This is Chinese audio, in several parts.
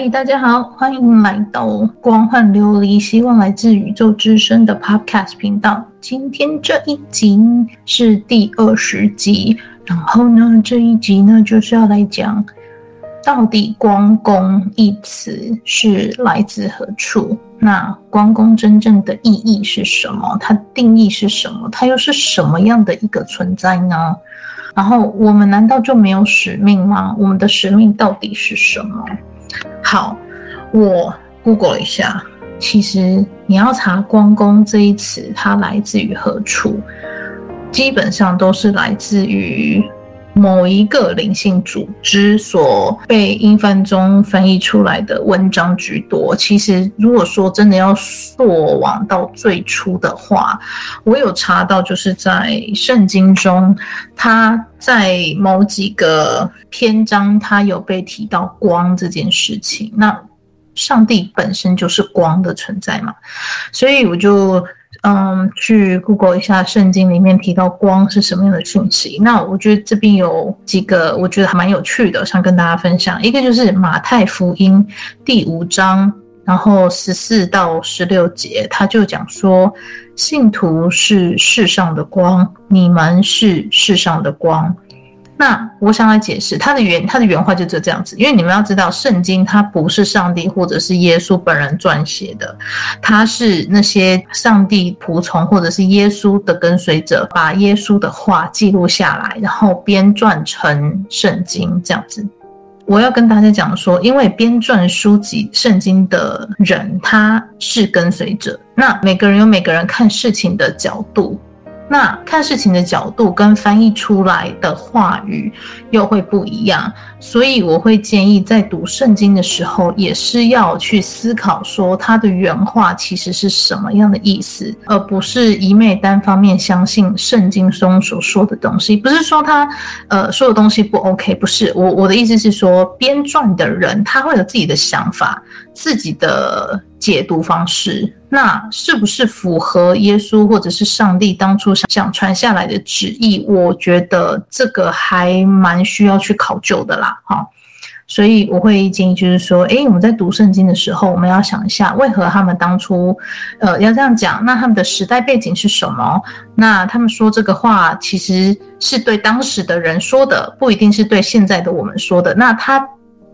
嗨，大家好，欢迎来到光幻琉璃，希望来自宇宙之声的 Podcast 频道。今天这一集是第二十集，然后呢，这一集呢就是要来讲，到底光宫一词是来自何处？那光宫真正的意义是什么？它定义是什么？它又是什么样的一个存在呢？然后我们难道就没有使命吗？我们的使命到底是什么？好，我 Google 一下，其实你要查“光宫”这一词，它来自于何处，基本上都是来自于某一个灵性组织所被英翻中翻译出来的文章居多。其实，如果说真的要溯往到最初的话，我有查到，就是在圣经中，它在某几个篇章，它有被提到光这件事情。那上帝本身就是光的存在嘛，所以我就。嗯，去 Google 一下圣经里面提到光是什么样的讯息。那我觉得这边有几个我觉得还蛮有趣的，想跟大家分享。一个就是马太福音第五章，然后十四到十六节，他就讲说，信徒是世上的光，你们是世上的光。那我想来解释他的原他的原话就是这样子，因为你们要知道，圣经它不是上帝或者是耶稣本人撰写的，它是那些上帝仆从或者是耶稣的跟随者把耶稣的话记录下来，然后编撰成圣经这样子。我要跟大家讲说，因为编撰书籍圣经的人他是跟随者，那每个人有每个人看事情的角度。那看事情的角度跟翻译出来的话语又会不一样，所以我会建议在读圣经的时候，也是要去思考说它的原话其实是什么样的意思，而不是一昧单方面相信圣经中所说的东西。不是说他呃说的东西不 OK，不是，我我的意思是说，编撰的人他会有自己的想法，自己的。解读方式，那是不是符合耶稣或者是上帝当初想传下来的旨意？我觉得这个还蛮需要去考究的啦，哈。所以我会建议，就是说，诶，我们在读圣经的时候，我们要想一下，为何他们当初，呃，要这样讲？那他们的时代背景是什么？那他们说这个话，其实是对当时的人说的，不一定是对现在的我们说的。那他。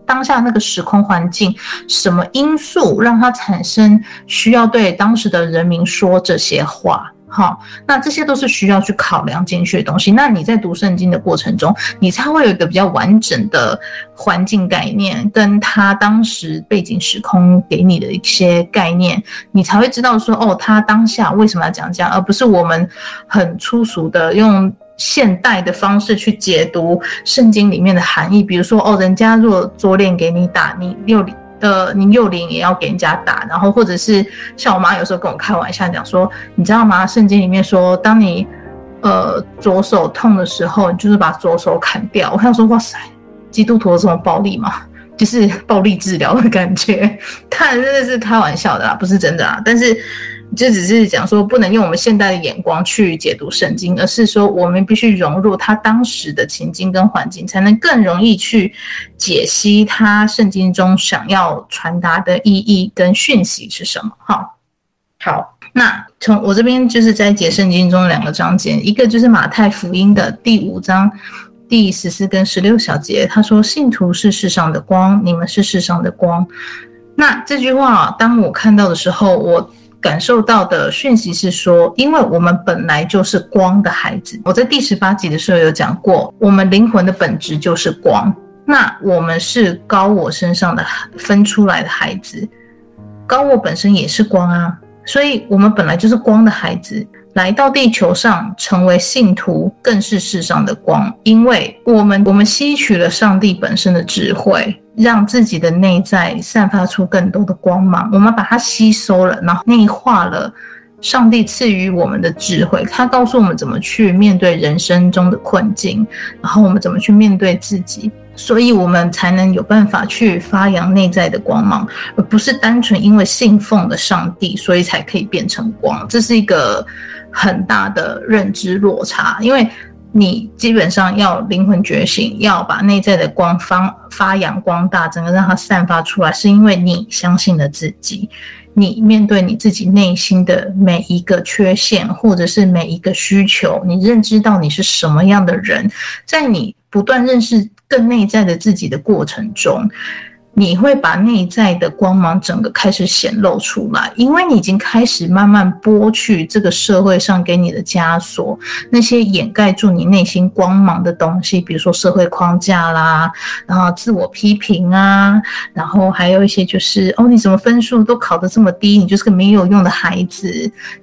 当下那个时空环境，什么因素让他产生需要对当时的人民说这些话？好，那这些都是需要去考量进去的东西。那你在读圣经的过程中，你才会有一个比较完整的环境概念，跟他当时背景时空给你的一些概念，你才会知道说，哦，他当下为什么要讲这样，而不是我们很粗俗的用。现代的方式去解读圣经里面的含义，比如说哦，人家若左脸给你打，你右脸呃，你右脸也要给人家打，然后或者是像我妈有时候跟我开玩笑讲说，你知道吗？圣经里面说，当你呃左手痛的时候，你就是把左手砍掉。我想说，哇塞，基督徒这么暴力吗？就是暴力治疗的感觉，看真的是开玩笑的啦，不是真的啊，但是。就只是讲说，不能用我们现代的眼光去解读圣经，而是说我们必须融入他当时的情境跟环境，才能更容易去解析他圣经中想要传达的意义跟讯息是什么。哈，好，那从我这边就是在解圣经中两个章节，一个就是马太福音的第五章第十四跟十六小节，他说：“信徒是世上的光，你们是世上的光。”那这句话当我看到的时候，我。感受到的讯息是说，因为我们本来就是光的孩子。我在第十八集的时候有讲过，我们灵魂的本质就是光。那我们是高我身上的分出来的孩子，高我本身也是光啊，所以我们本来就是光的孩子。来到地球上成为信徒，更是世上的光，因为我们我们吸取了上帝本身的智慧，让自己的内在散发出更多的光芒。我们把它吸收了，然后内化了上帝赐予我们的智慧。他告诉我们怎么去面对人生中的困境，然后我们怎么去面对自己，所以我们才能有办法去发扬内在的光芒，而不是单纯因为信奉了上帝，所以才可以变成光。这是一个。很大的认知落差，因为你基本上要灵魂觉醒，要把内在的光发发扬光大，整个让它散发出来，是因为你相信了自己。你面对你自己内心的每一个缺陷，或者是每一个需求，你认知到你是什么样的人，在你不断认识更内在的自己的过程中。你会把内在的光芒整个开始显露出来，因为你已经开始慢慢剥去这个社会上给你的枷锁，那些掩盖住你内心光芒的东西，比如说社会框架啦，然后自我批评啊，然后还有一些就是哦，你怎么分数都考得这么低，你就是个没有用的孩子，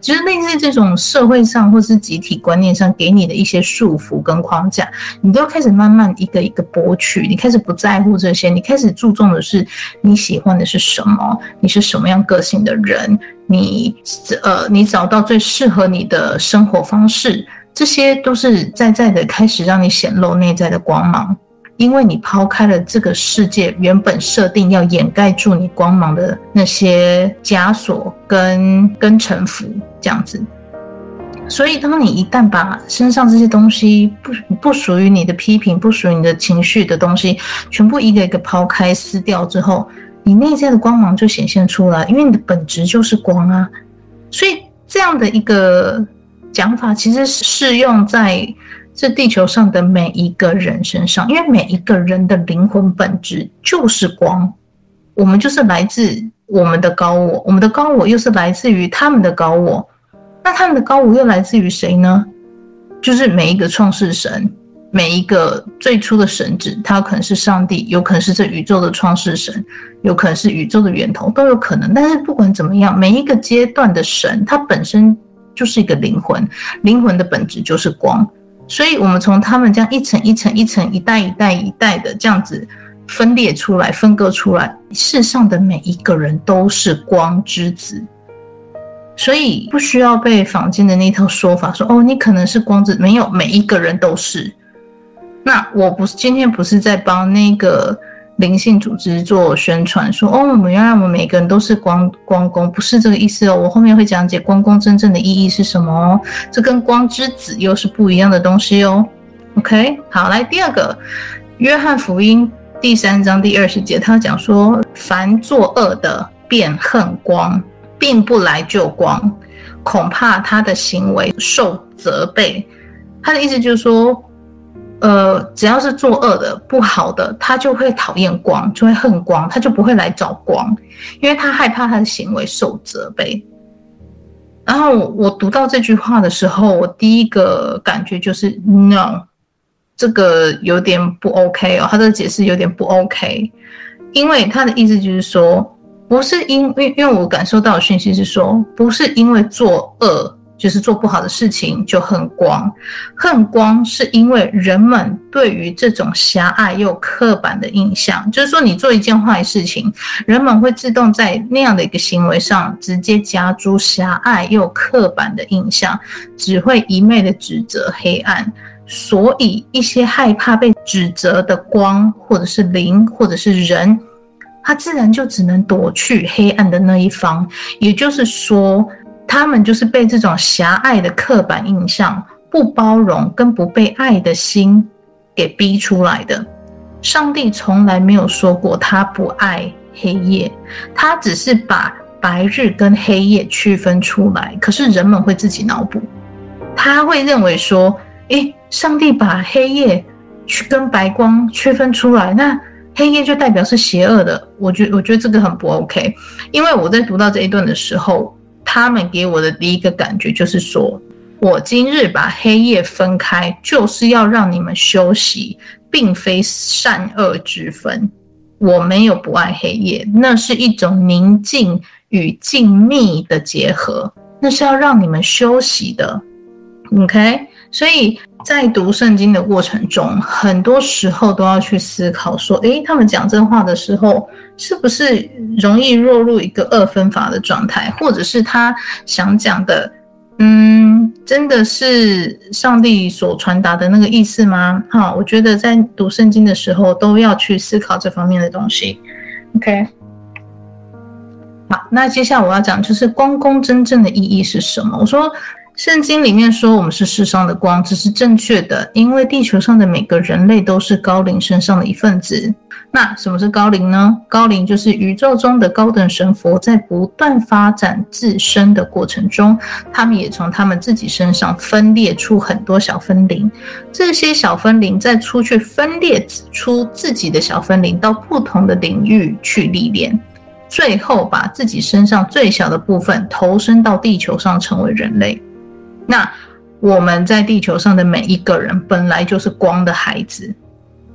就是类似这种社会上或是集体观念上给你的一些束缚跟框架，你都开始慢慢一个一个剥去，你开始不在乎这些，你开始注重的。是你喜欢的是什么？你是什么样个性的人？你呃，你找到最适合你的生活方式，这些都是在在的开始让你显露内在的光芒，因为你抛开了这个世界原本设定要掩盖住你光芒的那些枷锁跟跟臣服，这样子。所以，当你一旦把身上这些东西不不属于你的批评、不属于你的情绪的东西，全部一个一个抛开、撕掉之后，你内在的光芒就显现出来，因为你的本质就是光啊。所以，这样的一个讲法，其实是适用在这地球上的每一个人身上，因为每一个人的灵魂本质就是光，我们就是来自我们的高我，我们的高我又是来自于他们的高我。那他们的高我又来自于谁呢？就是每一个创世神，每一个最初的神子，他可能是上帝，有可能是这宇宙的创世神，有可能是宇宙的源头，都有可能。但是不管怎么样，每一个阶段的神，它本身就是一个灵魂，灵魂的本质就是光。所以，我们从他们这样一层一层一层、一代一代一代的这样子分裂出来、分割出来，世上的每一个人都是光之子。所以不需要被坊间的那套说法说哦，你可能是光子，没有，每一个人都是。那我不是今天不是在帮那个灵性组织做宣传，说哦，我们原来我们每个人都是光光公，不是这个意思哦。我后面会讲解光公真正的意义是什么哦，这跟光之子又是不一样的东西哦。OK，好，来第二个，约翰福音第三章第二十节，他讲说，凡作恶的便恨光。并不来救光，恐怕他的行为受责备。他的意思就是说，呃，只要是作恶的、不好的，他就会讨厌光，就会恨光，他就不会来找光，因为他害怕他的行为受责备。然后我读到这句话的时候，我第一个感觉就是 no，这个有点不 OK 哦，他的解释有点不 OK，因为他的意思就是说。不是因为，因为我感受到的讯息是说，不是因为做恶，就是做不好的事情就恨光，恨光是因为人们对于这种狭隘又刻板的印象，就是说你做一件坏事情，人们会自动在那样的一个行为上直接加诸狭隘又刻板的印象，只会一昧的指责黑暗，所以一些害怕被指责的光，或者是灵，或者是人。他自然就只能躲去黑暗的那一方，也就是说，他们就是被这种狭隘的刻板印象、不包容跟不被爱的心给逼出来的。上帝从来没有说过他不爱黑夜，他只是把白日跟黑夜区分出来。可是人们会自己脑补，他会认为说：“诶，上帝把黑夜去跟白光区分出来，那。”黑夜就代表是邪恶的，我觉我觉得这个很不 OK，因为我在读到这一段的时候，他们给我的第一个感觉就是说，我今日把黑夜分开，就是要让你们休息，并非善恶之分。我没有不爱黑夜，那是一种宁静与静谧的结合，那是要让你们休息的。OK，所以。在读圣经的过程中，很多时候都要去思考说：诶，他们讲真话的时候，是不是容易落入一个二分法的状态，或者是他想讲的，嗯，真的是上帝所传达的那个意思吗？好，我觉得在读圣经的时候都要去思考这方面的东西。OK，好，那接下来我要讲就是光公真正的意义是什么？我说。圣经里面说我们是世上的光，这是正确的，因为地球上的每个人类都是高灵身上的一份子。那什么是高灵呢？高灵就是宇宙中的高等神佛，在不断发展自身的过程中，他们也从他们自己身上分裂出很多小分灵。这些小分灵再出去分裂出自己的小分灵，到不同的领域去历练，最后把自己身上最小的部分投身到地球上，成为人类。那我们在地球上的每一个人本来就是光的孩子，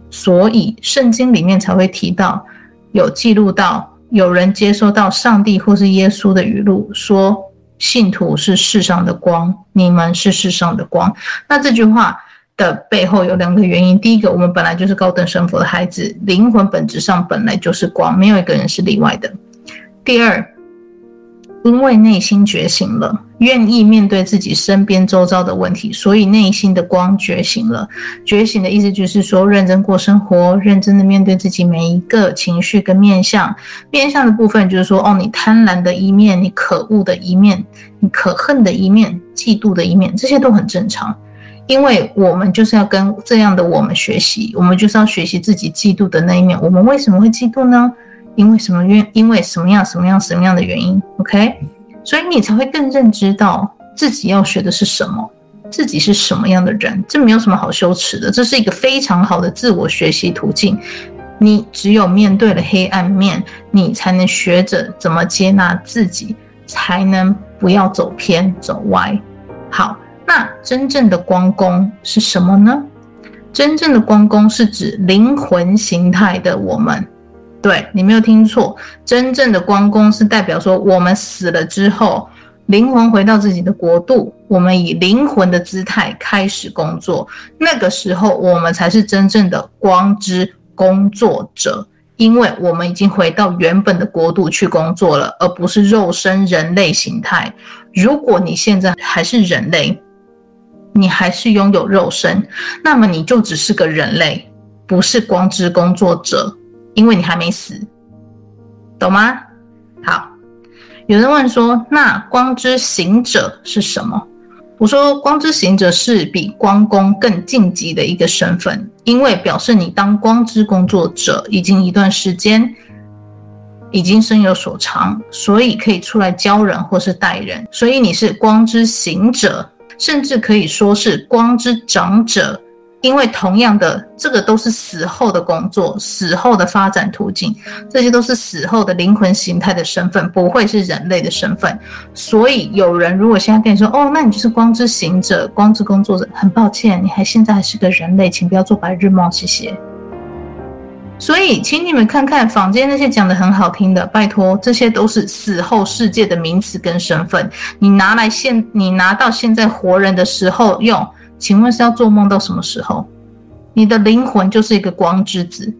所以圣经里面才会提到，有记录到有人接收到上帝或是耶稣的语录，说信徒是世上的光，你们是世上的光。那这句话的背后有两个原因：第一个，我们本来就是高等神佛的孩子，灵魂本质上本来就是光，没有一个人是例外的；第二，因为内心觉醒了。愿意面对自己身边周遭的问题，所以内心的光觉醒了。觉醒的意思就是说，认真过生活，认真的面对自己每一个情绪跟面向。面向的部分就是说，哦，你贪婪的一面，你可恶的一面，你可恨的一面，嫉妒的一面，这些都很正常。因为我们就是要跟这样的我们学习，我们就是要学习自己嫉妒的那一面。我们为什么会嫉妒呢？因为什么原？因为什么样、什么样、什么样的原因？OK。所以你才会更认知到自己要学的是什么，自己是什么样的人，这没有什么好羞耻的，这是一个非常好的自我学习途径。你只有面对了黑暗面，你才能学着怎么接纳自己，才能不要走偏走歪。好，那真正的光宫是什么呢？真正的光宫是指灵魂形态的我们。对，你没有听错，真正的光宫是代表说，我们死了之后，灵魂回到自己的国度，我们以灵魂的姿态开始工作。那个时候，我们才是真正的光之工作者，因为我们已经回到原本的国度去工作了，而不是肉身人类形态。如果你现在还是人类，你还是拥有肉身，那么你就只是个人类，不是光之工作者。因为你还没死，懂吗？好，有人问说，那光之行者是什么？我说，光之行者是比光工更晋级的一个身份，因为表示你当光之工作者已经一段时间，已经身有所长，所以可以出来教人或是带人，所以你是光之行者，甚至可以说是光之长者。因为同样的，这个都是死后的工作，死后的发展途径，这些都是死后的灵魂形态的身份，不会是人类的身份。所以有人如果现在跟你说，哦，那你就是光之行者、光之工作者，很抱歉，你还现在还是个人类，请不要做白日梦，谢谢。所以，请你们看看坊间那些讲的很好听的，拜托，这些都是死后世界的名词跟身份，你拿来现，你拿到现在活人的时候用。请问是要做梦到什么时候？你的灵魂就是一个光之子，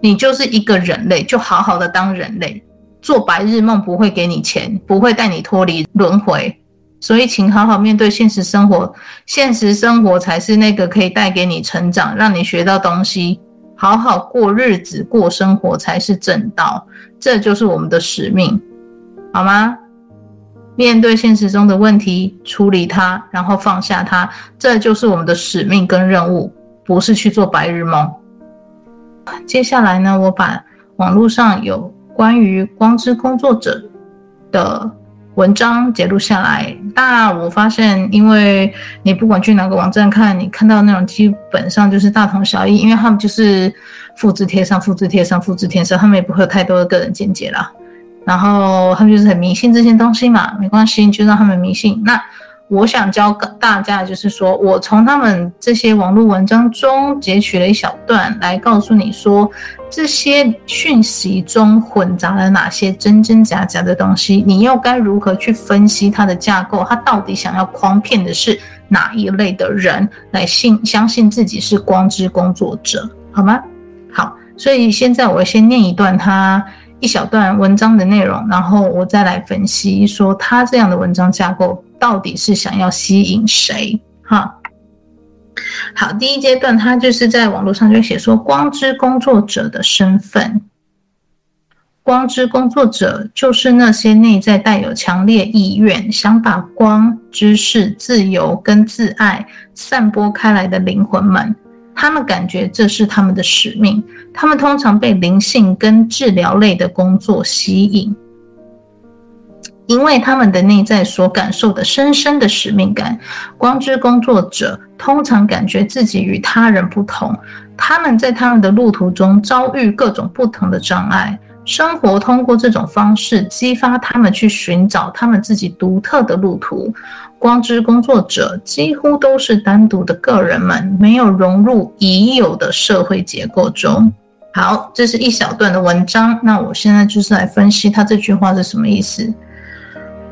你就是一个人类，就好好的当人类。做白日梦不会给你钱，不会带你脱离轮回，所以请好好面对现实生活。现实生活才是那个可以带给你成长，让你学到东西，好好过日子、过生活才是正道。这就是我们的使命，好吗？面对现实中的问题，处理它，然后放下它，这就是我们的使命跟任务，不是去做白日梦。接下来呢，我把网络上有关于光之工作者的文章截录下来。那我发现，因为你不管去哪个网站看，你看到那种基本上就是大同小异，因为他们就是复制贴上、复制贴上、复制贴上，他们也不会有太多的个人见解啦。然后他们就是很迷信这些东西嘛，没关系，就让他们迷信。那我想教大家，就是说我从他们这些网络文章中截取了一小段，来告诉你说，这些讯息中混杂了哪些真真假假的东西，你又该如何去分析它的架构？它到底想要诓骗的是哪一类的人来信相信自己是光之工作者，好吗？好，所以现在我先念一段他。一小段文章的内容，然后我再来分析说他这样的文章架构到底是想要吸引谁？哈，好，第一阶段他就是在网络上就写说，光之工作者的身份，光之工作者就是那些内在带有强烈意愿，想把光、知识、自由跟自爱散播开来的灵魂们。他们感觉这是他们的使命。他们通常被灵性跟治疗类的工作吸引，因为他们的内在所感受的深深的使命感。光之工作者通常感觉自己与他人不同，他们在他们的路途中遭遇各种不同的障碍。生活通过这种方式激发他们去寻找他们自己独特的路途。光之工作者几乎都是单独的个人们，没有融入已有的社会结构中。好，这是一小段的文章。那我现在就是来分析他这句话是什么意思。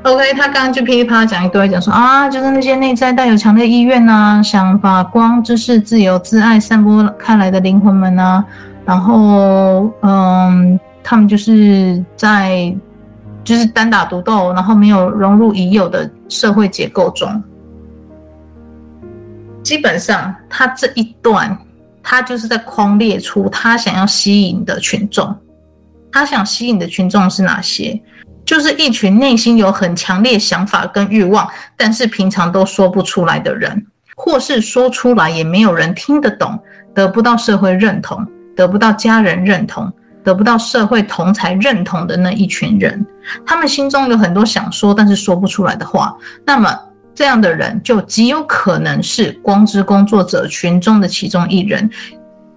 OK，他刚刚就噼里啪啦讲一堆，讲说啊，就是那些内在带有强烈意愿呐、想把光、知识、自由、自爱散播开来的灵魂们呐、啊，然后嗯。他们就是在，就是单打独斗，然后没有融入已有的社会结构中。基本上，他这一段，他就是在框列出他想要吸引的群众。他想吸引的群众是哪些？就是一群内心有很强烈想法跟欲望，但是平常都说不出来的人，或是说出来也没有人听得懂，得不到社会认同，得不到家人认同。得不到社会同才认同的那一群人，他们心中有很多想说但是说不出来的话，那么这样的人就极有可能是光之工作者群中的其中一人。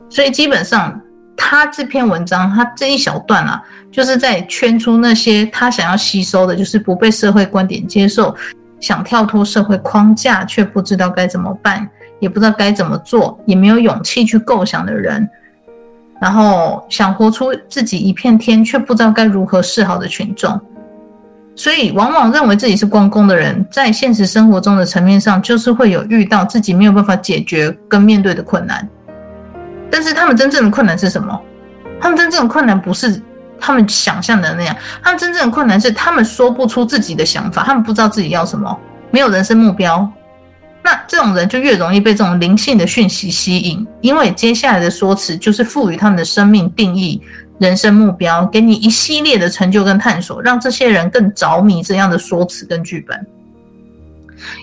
所以基本上，他这篇文章，他这一小段啊，就是在圈出那些他想要吸收的，就是不被社会观点接受，想跳脱社会框架却不知道该怎么办，也不知道该怎么做，也没有勇气去构想的人。然后想活出自己一片天，却不知道该如何是好的群众，所以往往认为自己是光公的人，在现实生活中的层面上，就是会有遇到自己没有办法解决跟面对的困难。但是他们真正的困难是什么？他们真正的困难不是他们想象的那样，他们真正的困难是他们说不出自己的想法，他们不知道自己要什么，没有人生目标。那这种人就越容易被这种灵性的讯息吸引，因为接下来的说辞就是赋予他们的生命定义、人生目标，给你一系列的成就跟探索，让这些人更着迷这样的说辞跟剧本。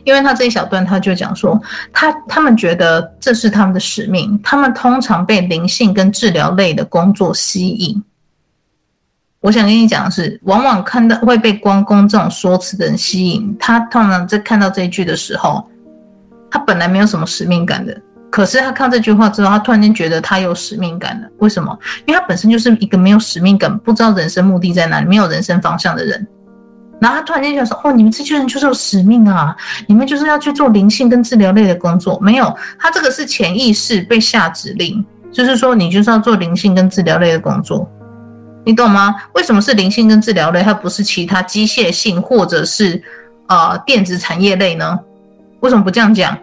因为他这一小段他就讲说，他他们觉得这是他们的使命，他们通常被灵性跟治疗类的工作吸引。我想跟你讲的是，往往看到会被光工这种说辞的人吸引，他通常在看到这一句的时候。他本来没有什么使命感的，可是他看这句话之后，他突然间觉得他有使命感了。为什么？因为他本身就是一个没有使命感、不知道人生目的在哪里、没有人生方向的人。然后他突然间就说：“哦，你们这些人就是有使命啊！你们就是要去做灵性跟治疗类的工作。”没有，他这个是潜意识被下指令，就是说你就是要做灵性跟治疗类的工作。你懂吗？为什么是灵性跟治疗类，它不是其他机械性或者是呃电子产业类呢？为什么不这样讲？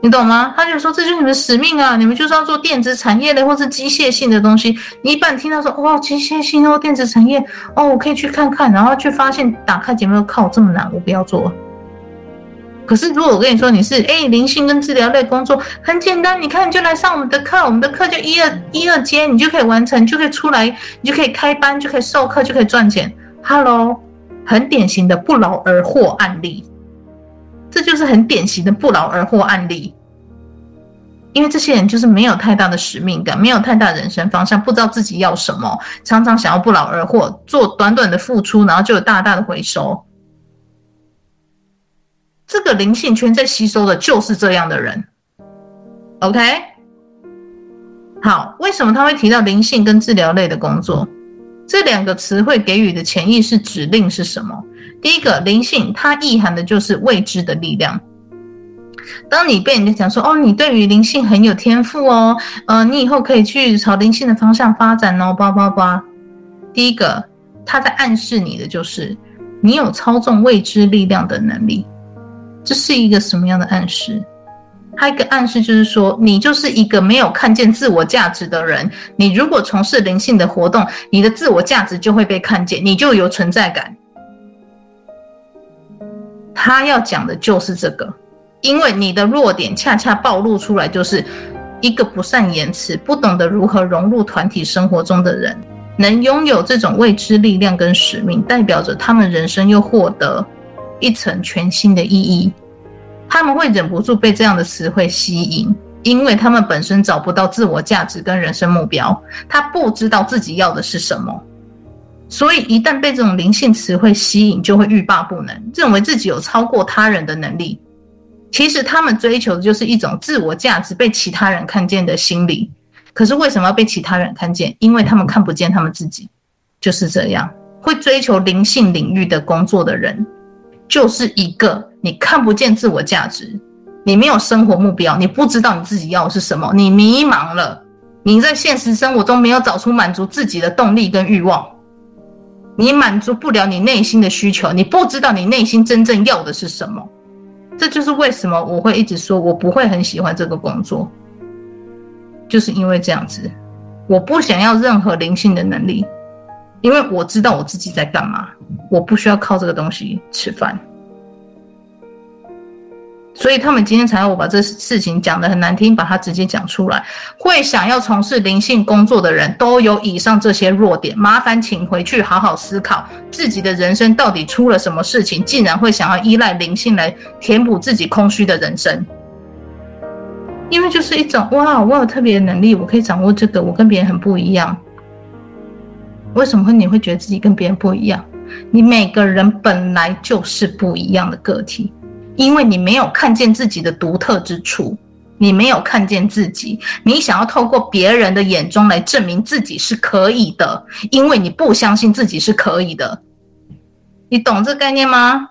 你懂吗？他就说，这就是你们的使命啊！你们就是要做电子产业的或是机械性的东西。你一般听到说，哦，机械性哦，电子产业哦，我可以去看看，然后去发现打开节目，靠，这么难，我不要做。可是如果我跟你说你是哎灵性跟治疗类工作很简单，你看你就来上我们的课，我们的课就一二一二阶，你就可以完成，就可以出来，你就可以开班，就可以授课，就可以赚钱。Hello，很典型的不劳而获案例。这就是很典型的不劳而获案例，因为这些人就是没有太大的使命感，没有太大人生方向，不知道自己要什么，常常想要不劳而获，做短短的付出，然后就有大大的回收。这个灵性圈在吸收的就是这样的人。OK，好，为什么他会提到灵性跟治疗类的工作？这两个词汇给予的潜意识指令是什么？第一个灵性，它意含的就是未知的力量。当你被人家讲说，哦，你对于灵性很有天赋哦，呃，你以后可以去朝灵性的方向发展哦，叭叭叭。第一个，他在暗示你的就是，你有操纵未知力量的能力。这是一个什么样的暗示？还有一个暗示就是说，你就是一个没有看见自我价值的人。你如果从事灵性的活动，你的自我价值就会被看见，你就有存在感。他要讲的就是这个，因为你的弱点恰恰暴露出来，就是一个不善言辞、不懂得如何融入团体生活中的人。能拥有这种未知力量跟使命，代表着他们人生又获得一层全新的意义。他们会忍不住被这样的词汇吸引，因为他们本身找不到自我价值跟人生目标，他不知道自己要的是什么，所以一旦被这种灵性词汇吸引，就会欲罢不能，认为自己有超过他人的能力。其实他们追求的就是一种自我价值被其他人看见的心理。可是为什么要被其他人看见？因为他们看不见他们自己，就是这样。会追求灵性领域的工作的人，就是一个你看不见自我价值，你没有生活目标，你不知道你自己要的是什么，你迷茫了，你在现实生活中没有找出满足自己的动力跟欲望，你满足不了你内心的需求，你不知道你内心真正要的是什么。这就是为什么我会一直说我不会很喜欢这个工作。就是因为这样子，我不想要任何灵性的能力，因为我知道我自己在干嘛，我不需要靠这个东西吃饭。所以他们今天才要我把这事情讲得很难听，把它直接讲出来。会想要从事灵性工作的人都有以上这些弱点，麻烦请回去好好思考自己的人生到底出了什么事情，竟然会想要依赖灵性来填补自己空虚的人生。因为就是一种哇，我有特别的能力，我可以掌握这个，我跟别人很不一样。为什么会你会觉得自己跟别人不一样？你每个人本来就是不一样的个体，因为你没有看见自己的独特之处，你没有看见自己，你想要透过别人的眼中来证明自己是可以的，因为你不相信自己是可以的。你懂这概念吗？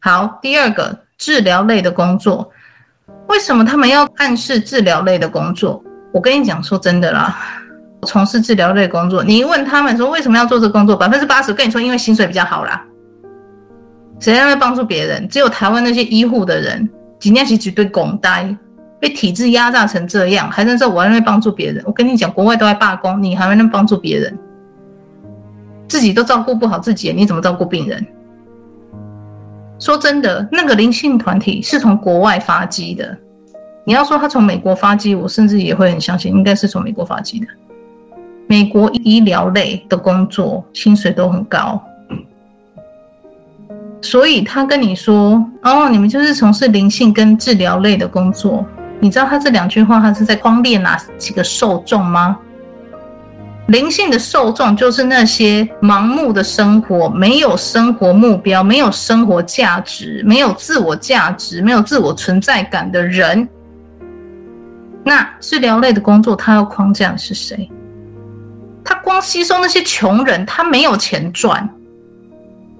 好，第二个治疗类的工作。为什么他们要暗示治疗类的工作？我跟你讲，说真的啦，从事治疗类工作，你问他们说为什么要做这工作，百分之八十跟你说因为薪水比较好啦。谁在那帮助别人？只有台湾那些医护的人，今天是绝对拱呆，被体制压榨成这样，还能说我在那边帮助别人？我跟你讲，国外都在罢工，你还能帮助别人？自己都照顾不好自己，你怎么照顾病人？说真的，那个灵性团体是从国外发迹的。你要说他从美国发迹，我甚至也会很相信，应该是从美国发迹的。美国医疗类的工作薪水都很高，所以他跟你说：“哦，你们就是从事灵性跟治疗类的工作。”你知道他这两句话，他是在光列哪几个受众吗？灵性的受众就是那些盲目的生活，没有生活目标，没有生活价值，没有自我价值，没有自我存在感的人。那治疗类的工作，他要框架的是谁？他光吸收那些穷人，他没有钱赚。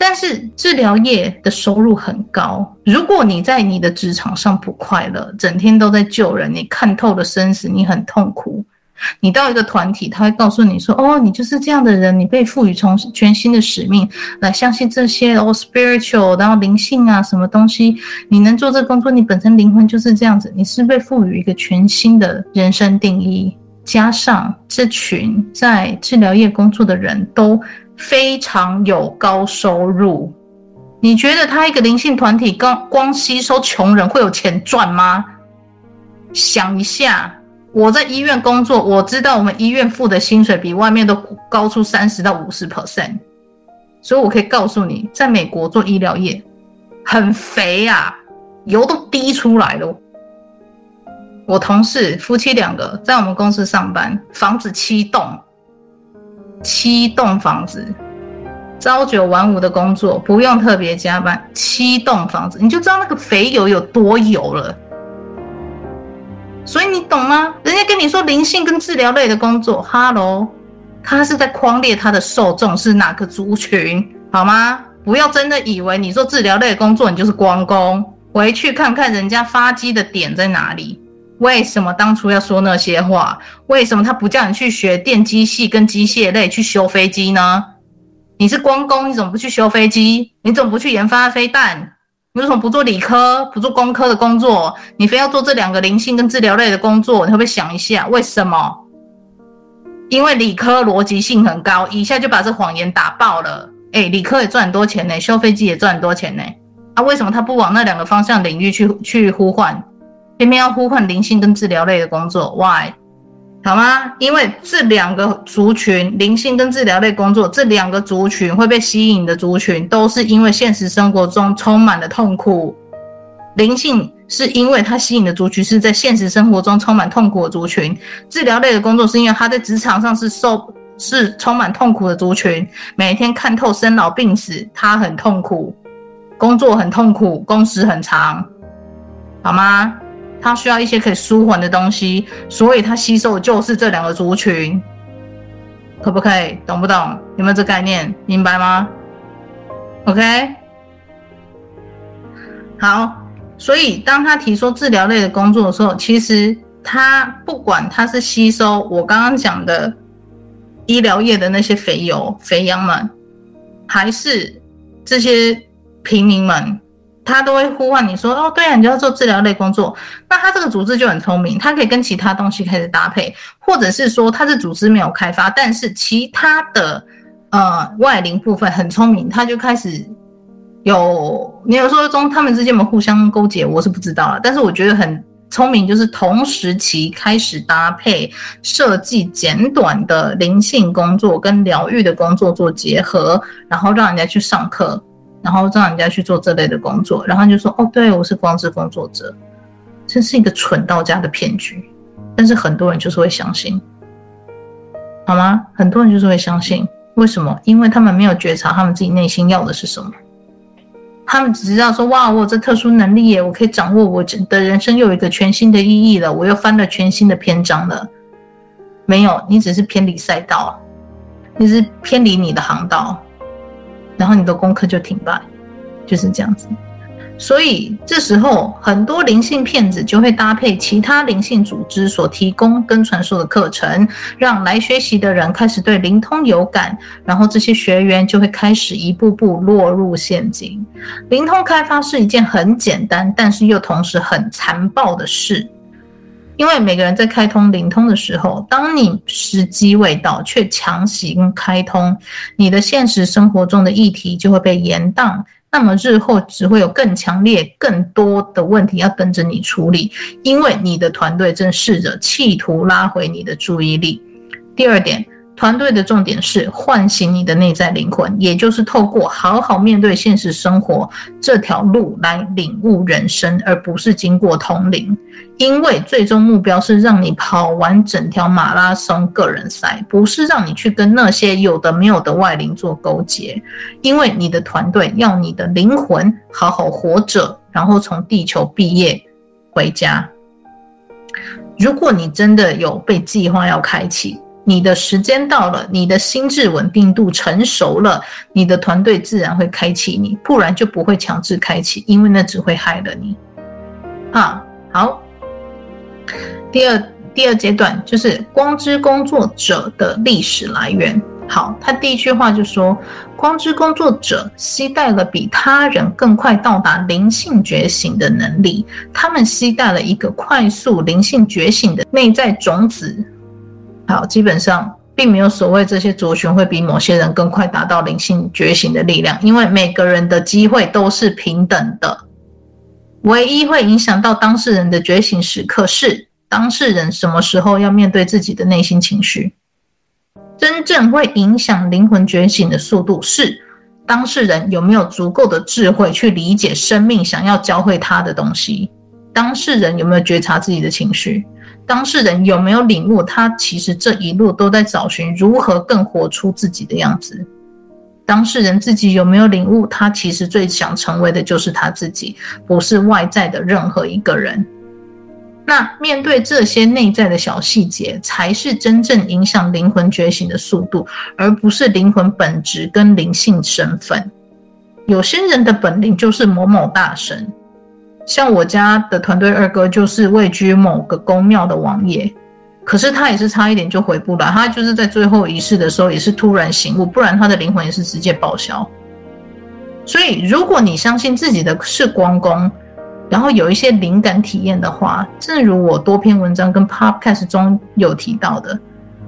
但是治疗业的收入很高。如果你在你的职场上不快乐，整天都在救人，你看透了生死，你很痛苦。你到一个团体，他会告诉你说：“哦，你就是这样的人，你被赋予从全新的使命，来相信这些哦，spiritual，然后灵性啊，什么东西，你能做这工作，你本身灵魂就是这样子，你是被赋予一个全新的人生定义。加上这群在治疗业工作的人都非常有高收入，你觉得他一个灵性团体光光吸收穷人会有钱赚吗？想一下。”我在医院工作，我知道我们医院付的薪水比外面都高出三十到五十 percent，所以我可以告诉你，在美国做医疗业很肥啊，油都滴出来了。我同事夫妻两个在我们公司上班，房子七栋，七栋房子，朝九晚五的工作，不用特别加班，七栋房子，你就知道那个肥油有多油了。所以你懂吗？人家跟你说灵性跟治疗类的工作，哈喽，他是在框列他的受众是哪个族群，好吗？不要真的以为你做治疗类的工作，你就是光工。回去看看人家发迹的点在哪里。为什么当初要说那些话？为什么他不叫你去学电机系跟机械类去修飞机呢？你是光工，你怎么不去修飞机？你怎么不去研发飞弹？你为什么不做理科，不做工科的工作？你非要做这两个灵性跟治疗类的工作？你会不会想一下为什么？因为理科逻辑性很高，一下就把这谎言打爆了。哎，理科也赚很多钱呢，修飞机也赚很多钱呢。啊，为什么他不往那两个方向领域去去呼唤？偏偏要呼唤灵性跟治疗类的工作？Why？好吗？因为这两个族群，灵性跟治疗类工作，这两个族群会被吸引的族群，都是因为现实生活中充满了痛苦。灵性是因为它吸引的族群是在现实生活中充满痛苦的族群，治疗类的工作是因为他在职场上是受是充满痛苦的族群，每天看透生老病死，他很痛苦，工作很痛苦，工时很长，好吗？他需要一些可以舒缓的东西，所以他吸收的就是这两个族群，可不可以？懂不懂？有没有这概念？明白吗？OK，好。所以当他提出治疗类的工作的时候，其实他不管他是吸收我刚刚讲的医疗业的那些肥油、肥羊们，还是这些平民们。他都会呼唤你说：“哦，对啊，你就要做治疗类工作。”那他这个组织就很聪明，他可以跟其他东西开始搭配，或者是说他的组织没有开发，但是其他的呃外灵部分很聪明，他就开始有你有说中他们之间有没有互相勾结，我是不知道了。但是我觉得很聪明，就是同时期开始搭配设计简短的灵性工作跟疗愈的工作做结合，然后让人家去上课。然后让人家去做这类的工作，然后就说：“哦，对，我是光之工作者。”这是一个蠢到家的骗局，但是很多人就是会相信，好吗？很多人就是会相信，为什么？因为他们没有觉察他们自己内心要的是什么，他们只知道说：“哇，我有这特殊能力耶，我可以掌握我的人生又有一个全新的意义了，我又翻了全新的篇章了。”没有，你只是偏离赛道，你是偏离你的航道。然后你的功课就停摆，就是这样子。所以这时候很多灵性骗子就会搭配其他灵性组织所提供跟传授的课程，让来学习的人开始对灵通有感，然后这些学员就会开始一步步落入陷阱。灵通开发是一件很简单，但是又同时很残暴的事。因为每个人在开通灵通的时候，当你时机未到却强行开通，你的现实生活中的议题就会被延宕，那么日后只会有更强烈、更多的问题要等着你处理，因为你的团队正试着企图拉回你的注意力。第二点。团队的重点是唤醒你的内在灵魂，也就是透过好好面对现实生活这条路来领悟人生，而不是经过通灵。因为最终目标是让你跑完整条马拉松个人赛，不是让你去跟那些有的没有的外灵做勾结。因为你的团队要你的灵魂好好活着，然后从地球毕业回家。如果你真的有被计划要开启。你的时间到了，你的心智稳定度成熟了，你的团队自然会开启你，不然就不会强制开启，因为那只会害了你。啊，好。第二第二阶段就是光之工作者的历史来源。好，他第一句话就说，光之工作者携带了比他人更快到达灵性觉醒的能力，他们携带了一个快速灵性觉醒的内在种子。好，基本上并没有所谓这些族群会比某些人更快达到灵性觉醒的力量，因为每个人的机会都是平等的。唯一会影响到当事人的觉醒时刻是当事人什么时候要面对自己的内心情绪。真正会影响灵魂觉醒的速度是当事人有没有足够的智慧去理解生命想要教会他的东西，当事人有没有觉察自己的情绪。当事人有没有领悟？他其实这一路都在找寻如何更活出自己的样子。当事人自己有没有领悟？他其实最想成为的就是他自己，不是外在的任何一个人。那面对这些内在的小细节，才是真正影响灵魂觉醒的速度，而不是灵魂本质跟灵性身份。有些人的本领就是某某大神。像我家的团队二哥就是位居某个宫庙的王爷，可是他也是差一点就回不来，他就是在最后仪式的时候也是突然醒悟，不然他的灵魂也是直接报销。所以，如果你相信自己的是光宫，然后有一些灵感体验的话，正如我多篇文章跟 Podcast 中有提到的，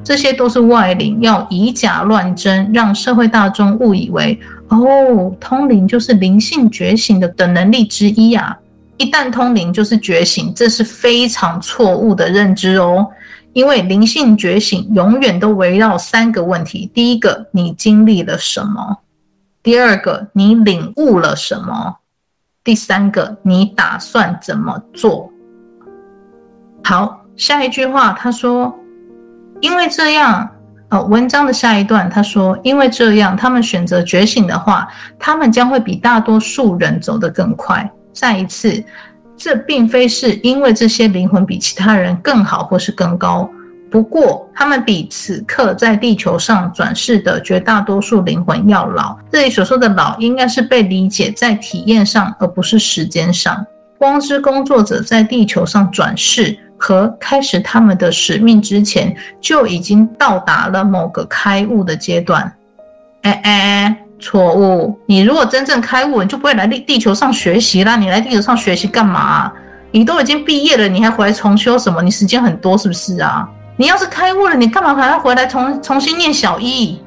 这些都是外灵要以假乱真，让社会大众误以为哦，通灵就是灵性觉醒的的能力之一啊。一旦通灵就是觉醒，这是非常错误的认知哦。因为灵性觉醒永远都围绕三个问题：第一个，你经历了什么；第二个，你领悟了什么；第三个，你打算怎么做。好，下一句话，他说：“因为这样，呃，文章的下一段，他说，因为这样，他们选择觉醒的话，他们将会比大多数人走得更快。再一次。”这并非是因为这些灵魂比其他人更好或是更高，不过他们比此刻在地球上转世的绝大多数灵魂要老。这里所说的老，应该是被理解在体验上，而不是时间上。光之工作者在地球上转世和开始他们的使命之前，就已经到达了某个开悟的阶段。哎哎。错误！你如果真正开悟，你就不会来地地球上学习啦。你来地球上学习干嘛？你都已经毕业了，你还回来重修什么？你时间很多是不是啊？你要是开悟了，你干嘛还要回来重重新念小一？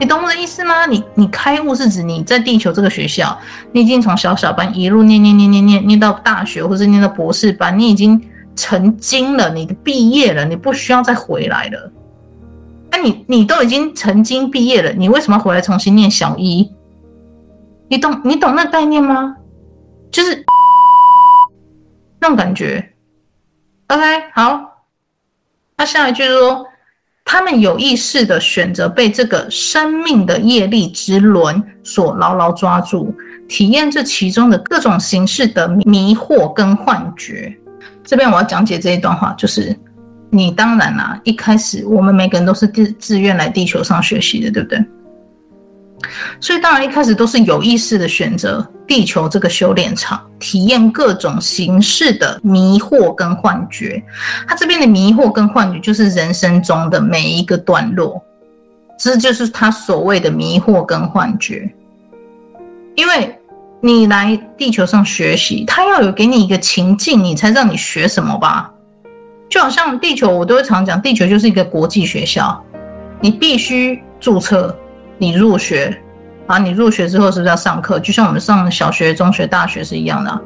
你懂我的意思吗？你你开悟是指你在地球这个学校，你已经从小小班一路念念念念念念到大学，或是念到博士班，你已经成精了，你毕业了，你不需要再回来了。那、你你都已经曾经毕业了，你为什么回来重新念小一？你懂你懂那概念吗？就是那种感觉。OK，好。那下一句说，他们有意识的选择被这个生命的业力之轮所牢牢抓住，体验这其中的各种形式的迷惑跟幻觉。这边我要讲解这一段话，就是。你当然啦，一开始我们每个人都是自自愿来地球上学习的，对不对？所以当然一开始都是有意识的选择地球这个修炼场，体验各种形式的迷惑跟幻觉。他这边的迷惑跟幻觉，就是人生中的每一个段落，这就是他所谓的迷惑跟幻觉。因为你来地球上学习，他要有给你一个情境，你才让你学什么吧。就好像地球，我都会常讲，地球就是一个国际学校，你必须注册，你入学，啊，你入学之后是不是要上课？就像我们上小学、中学、大学是一样的。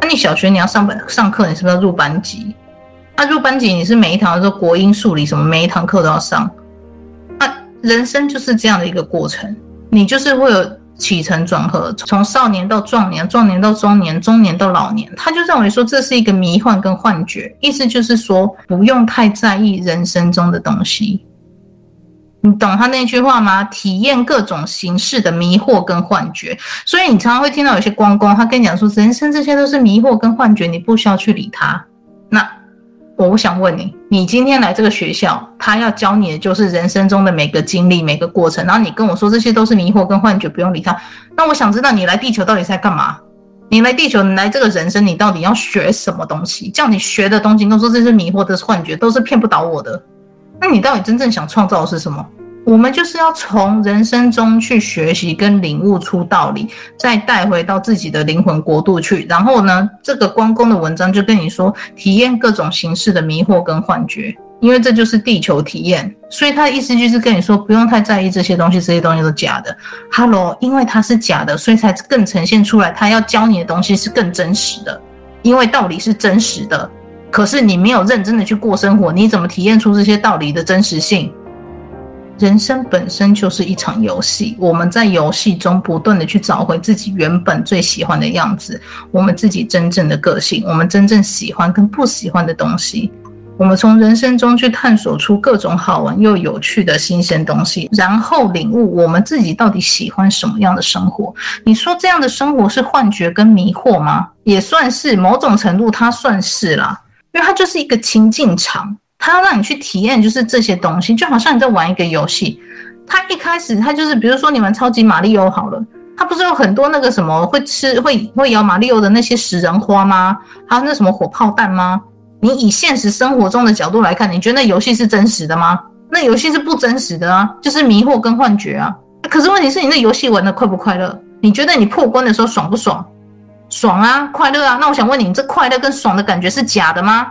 那你小学你要上班上课，你是不是要入班级？那入班级你是每一堂都国英数理什么，每一堂课都要上。那人生就是这样的一个过程，你就是会有。起承转合，从少年到壮年，壮年到中年，中年到老年，他就认为说这是一个迷幻跟幻觉，意思就是说不用太在意人生中的东西。你懂他那句话吗？体验各种形式的迷惑跟幻觉，所以你常常会听到有些光公他跟你讲说，人生这些都是迷惑跟幻觉，你不需要去理他。我。我想问你，你今天来这个学校，他要教你的就是人生中的每个经历、每个过程，然后你跟我说这些都是迷惑跟幻觉，不用理他。那我想知道你来地球到底在干嘛？你来地球，你来这个人生，你到底要学什么东西？叫你学的东西都说这是迷惑的幻觉，都是骗不倒我的。那你到底真正想创造的是什么？我们就是要从人生中去学习跟领悟出道理，再带回到自己的灵魂国度去。然后呢，这个关公的文章就跟你说，体验各种形式的迷惑跟幻觉，因为这就是地球体验。所以他的意思就是跟你说，不用太在意这些东西，这些东西都假的。Hello，因为它是假的，所以才更呈现出来，他要教你的东西是更真实的，因为道理是真实的。可是你没有认真的去过生活，你怎么体验出这些道理的真实性？人生本身就是一场游戏，我们在游戏中不断的去找回自己原本最喜欢的样子，我们自己真正的个性，我们真正喜欢跟不喜欢的东西，我们从人生中去探索出各种好玩又有趣的新鲜东西，然后领悟我们自己到底喜欢什么样的生活。你说这样的生活是幻觉跟迷惑吗？也算是某种程度，它算是啦，因为它就是一个情境场。他要让你去体验，就是这些东西，就好像你在玩一个游戏。他一开始，他就是比如说你玩超级玛利欧好了，他不是有很多那个什么会吃会会咬玛利欧的那些食人花吗？还有那什么火炮弹吗？你以现实生活中的角度来看，你觉得那游戏是真实的吗？那游戏是不真实的啊，就是迷惑跟幻觉啊。可是问题是你那游戏玩得快不快乐？你觉得你破关的时候爽不爽？爽啊，快乐啊。那我想问你，你这快乐跟爽的感觉是假的吗？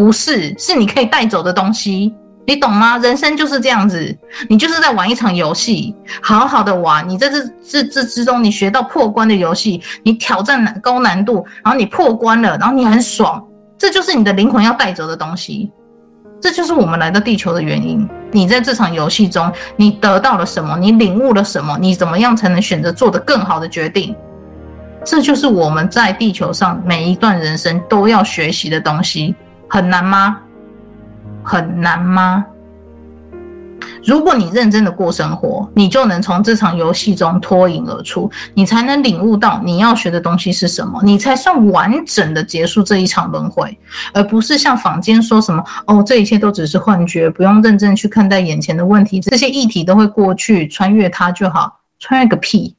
不是，是你可以带走的东西，你懂吗？人生就是这样子，你就是在玩一场游戏，好好的玩。你在这这这之中，你学到破关的游戏，你挑战难高难度，然后你破关了，然后你很爽，这就是你的灵魂要带走的东西。这就是我们来到地球的原因。你在这场游戏中，你得到了什么？你领悟了什么？你怎么样才能选择做得更好的决定？这就是我们在地球上每一段人生都要学习的东西。很难吗？很难吗？如果你认真的过生活，你就能从这场游戏中脱颖而出，你才能领悟到你要学的东西是什么，你才算完整的结束这一场轮回，而不是像坊间说什么哦，这一切都只是幻觉，不用认真去看待眼前的问题，这些议题都会过去，穿越它就好，穿越个屁！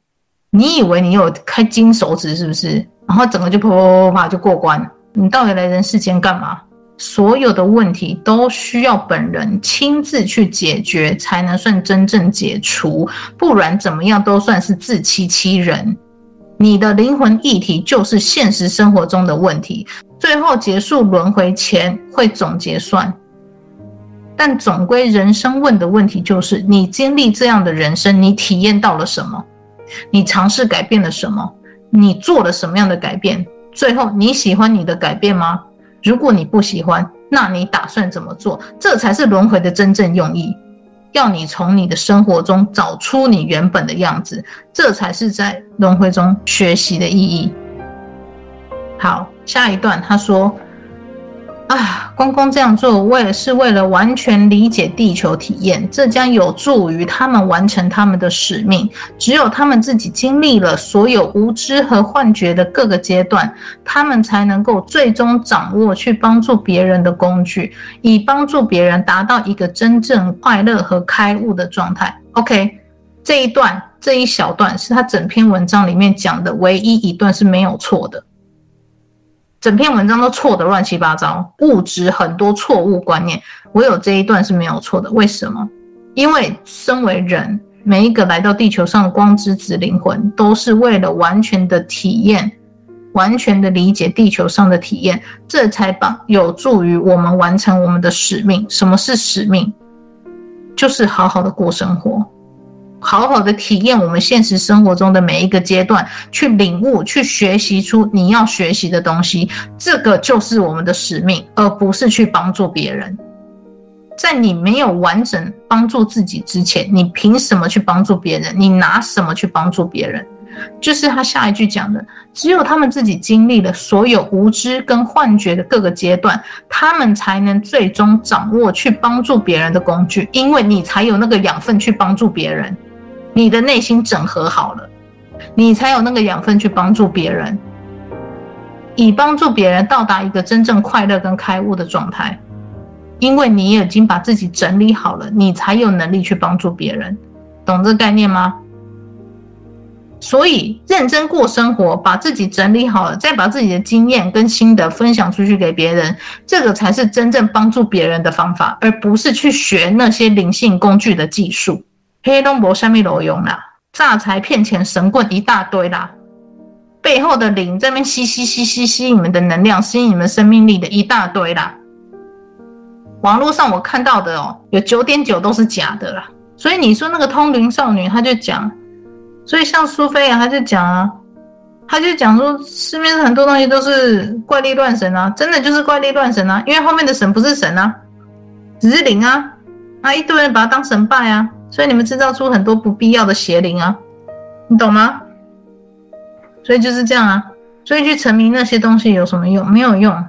你以为你有开金手指是不是？然后整个就啪啪啪啪就过关？你到底来人世间干嘛？所有的问题都需要本人亲自去解决，才能算真正解除，不然怎么样都算是自欺欺人。你的灵魂议题就是现实生活中的问题，最后结束轮回前会总结算。但总归人生问的问题就是：你经历这样的人生，你体验到了什么？你尝试改变了什么？你做了什么样的改变？最后你喜欢你的改变吗？如果你不喜欢，那你打算怎么做？这才是轮回的真正用意，要你从你的生活中找出你原本的样子，这才是在轮回中学习的意义。好，下一段他说。啊，公公这样做，为了是为了完全理解地球体验，这将有助于他们完成他们的使命。只有他们自己经历了所有无知和幻觉的各个阶段，他们才能够最终掌握去帮助别人的工具，以帮助别人达到一个真正快乐和开悟的状态。OK，这一段这一小段是他整篇文章里面讲的唯一一段是没有错的。整篇文章都错的乱七八糟，物质很多错误观念，唯有这一段是没有错的。为什么？因为身为人，每一个来到地球上的光之子灵魂，都是为了完全的体验，完全的理解地球上的体验，这才把有助于我们完成我们的使命。什么是使命？就是好好的过生活。好好的体验我们现实生活中的每一个阶段，去领悟、去学习出你要学习的东西，这个就是我们的使命，而不是去帮助别人。在你没有完整帮助自己之前，你凭什么去帮助别人？你拿什么去帮助别人？就是他下一句讲的，只有他们自己经历了所有无知跟幻觉的各个阶段，他们才能最终掌握去帮助别人的工具，因为你才有那个养分去帮助别人。你的内心整合好了，你才有那个养分去帮助别人，以帮助别人到达一个真正快乐跟开悟的状态。因为你已经把自己整理好了，你才有能力去帮助别人，懂这个概念吗？所以认真过生活，把自己整理好了，再把自己的经验跟心得分享出去给别人，这个才是真正帮助别人的方法，而不是去学那些灵性工具的技术。黑龙博下面裸用啦，诈财骗钱神棍一大堆啦，背后的灵在那边吸吸吸吸吸你们的能量，吸你们生命力的一大堆啦。网络上我看到的哦，有九点九都是假的啦。所以你说那个通灵少女，她就讲，所以像苏菲啊，她就讲啊，她就讲说市面上很多东西都是怪力乱神啊，真的就是怪力乱神啊，因为后面的神不是神啊，只是灵啊，那一堆人把它当神拜啊。所以你们制造出很多不必要的邪灵啊，你懂吗？所以就是这样啊。所以去沉迷那些东西有什么用？没有用。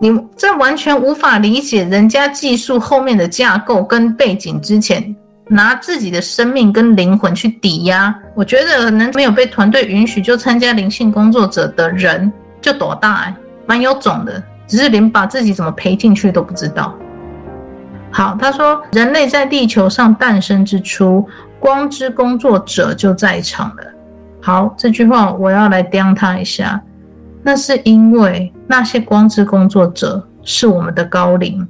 你在完全无法理解人家技术后面的架构跟背景之前，拿自己的生命跟灵魂去抵押，我觉得能没有被团队允许就参加灵性工作者的人就多大哎，蛮有种的，只是连把自己怎么赔进去都不知道。好，他说，人类在地球上诞生之初，光之工作者就在场了。好，这句话我要来刁他一下。那是因为那些光之工作者是我们的高灵，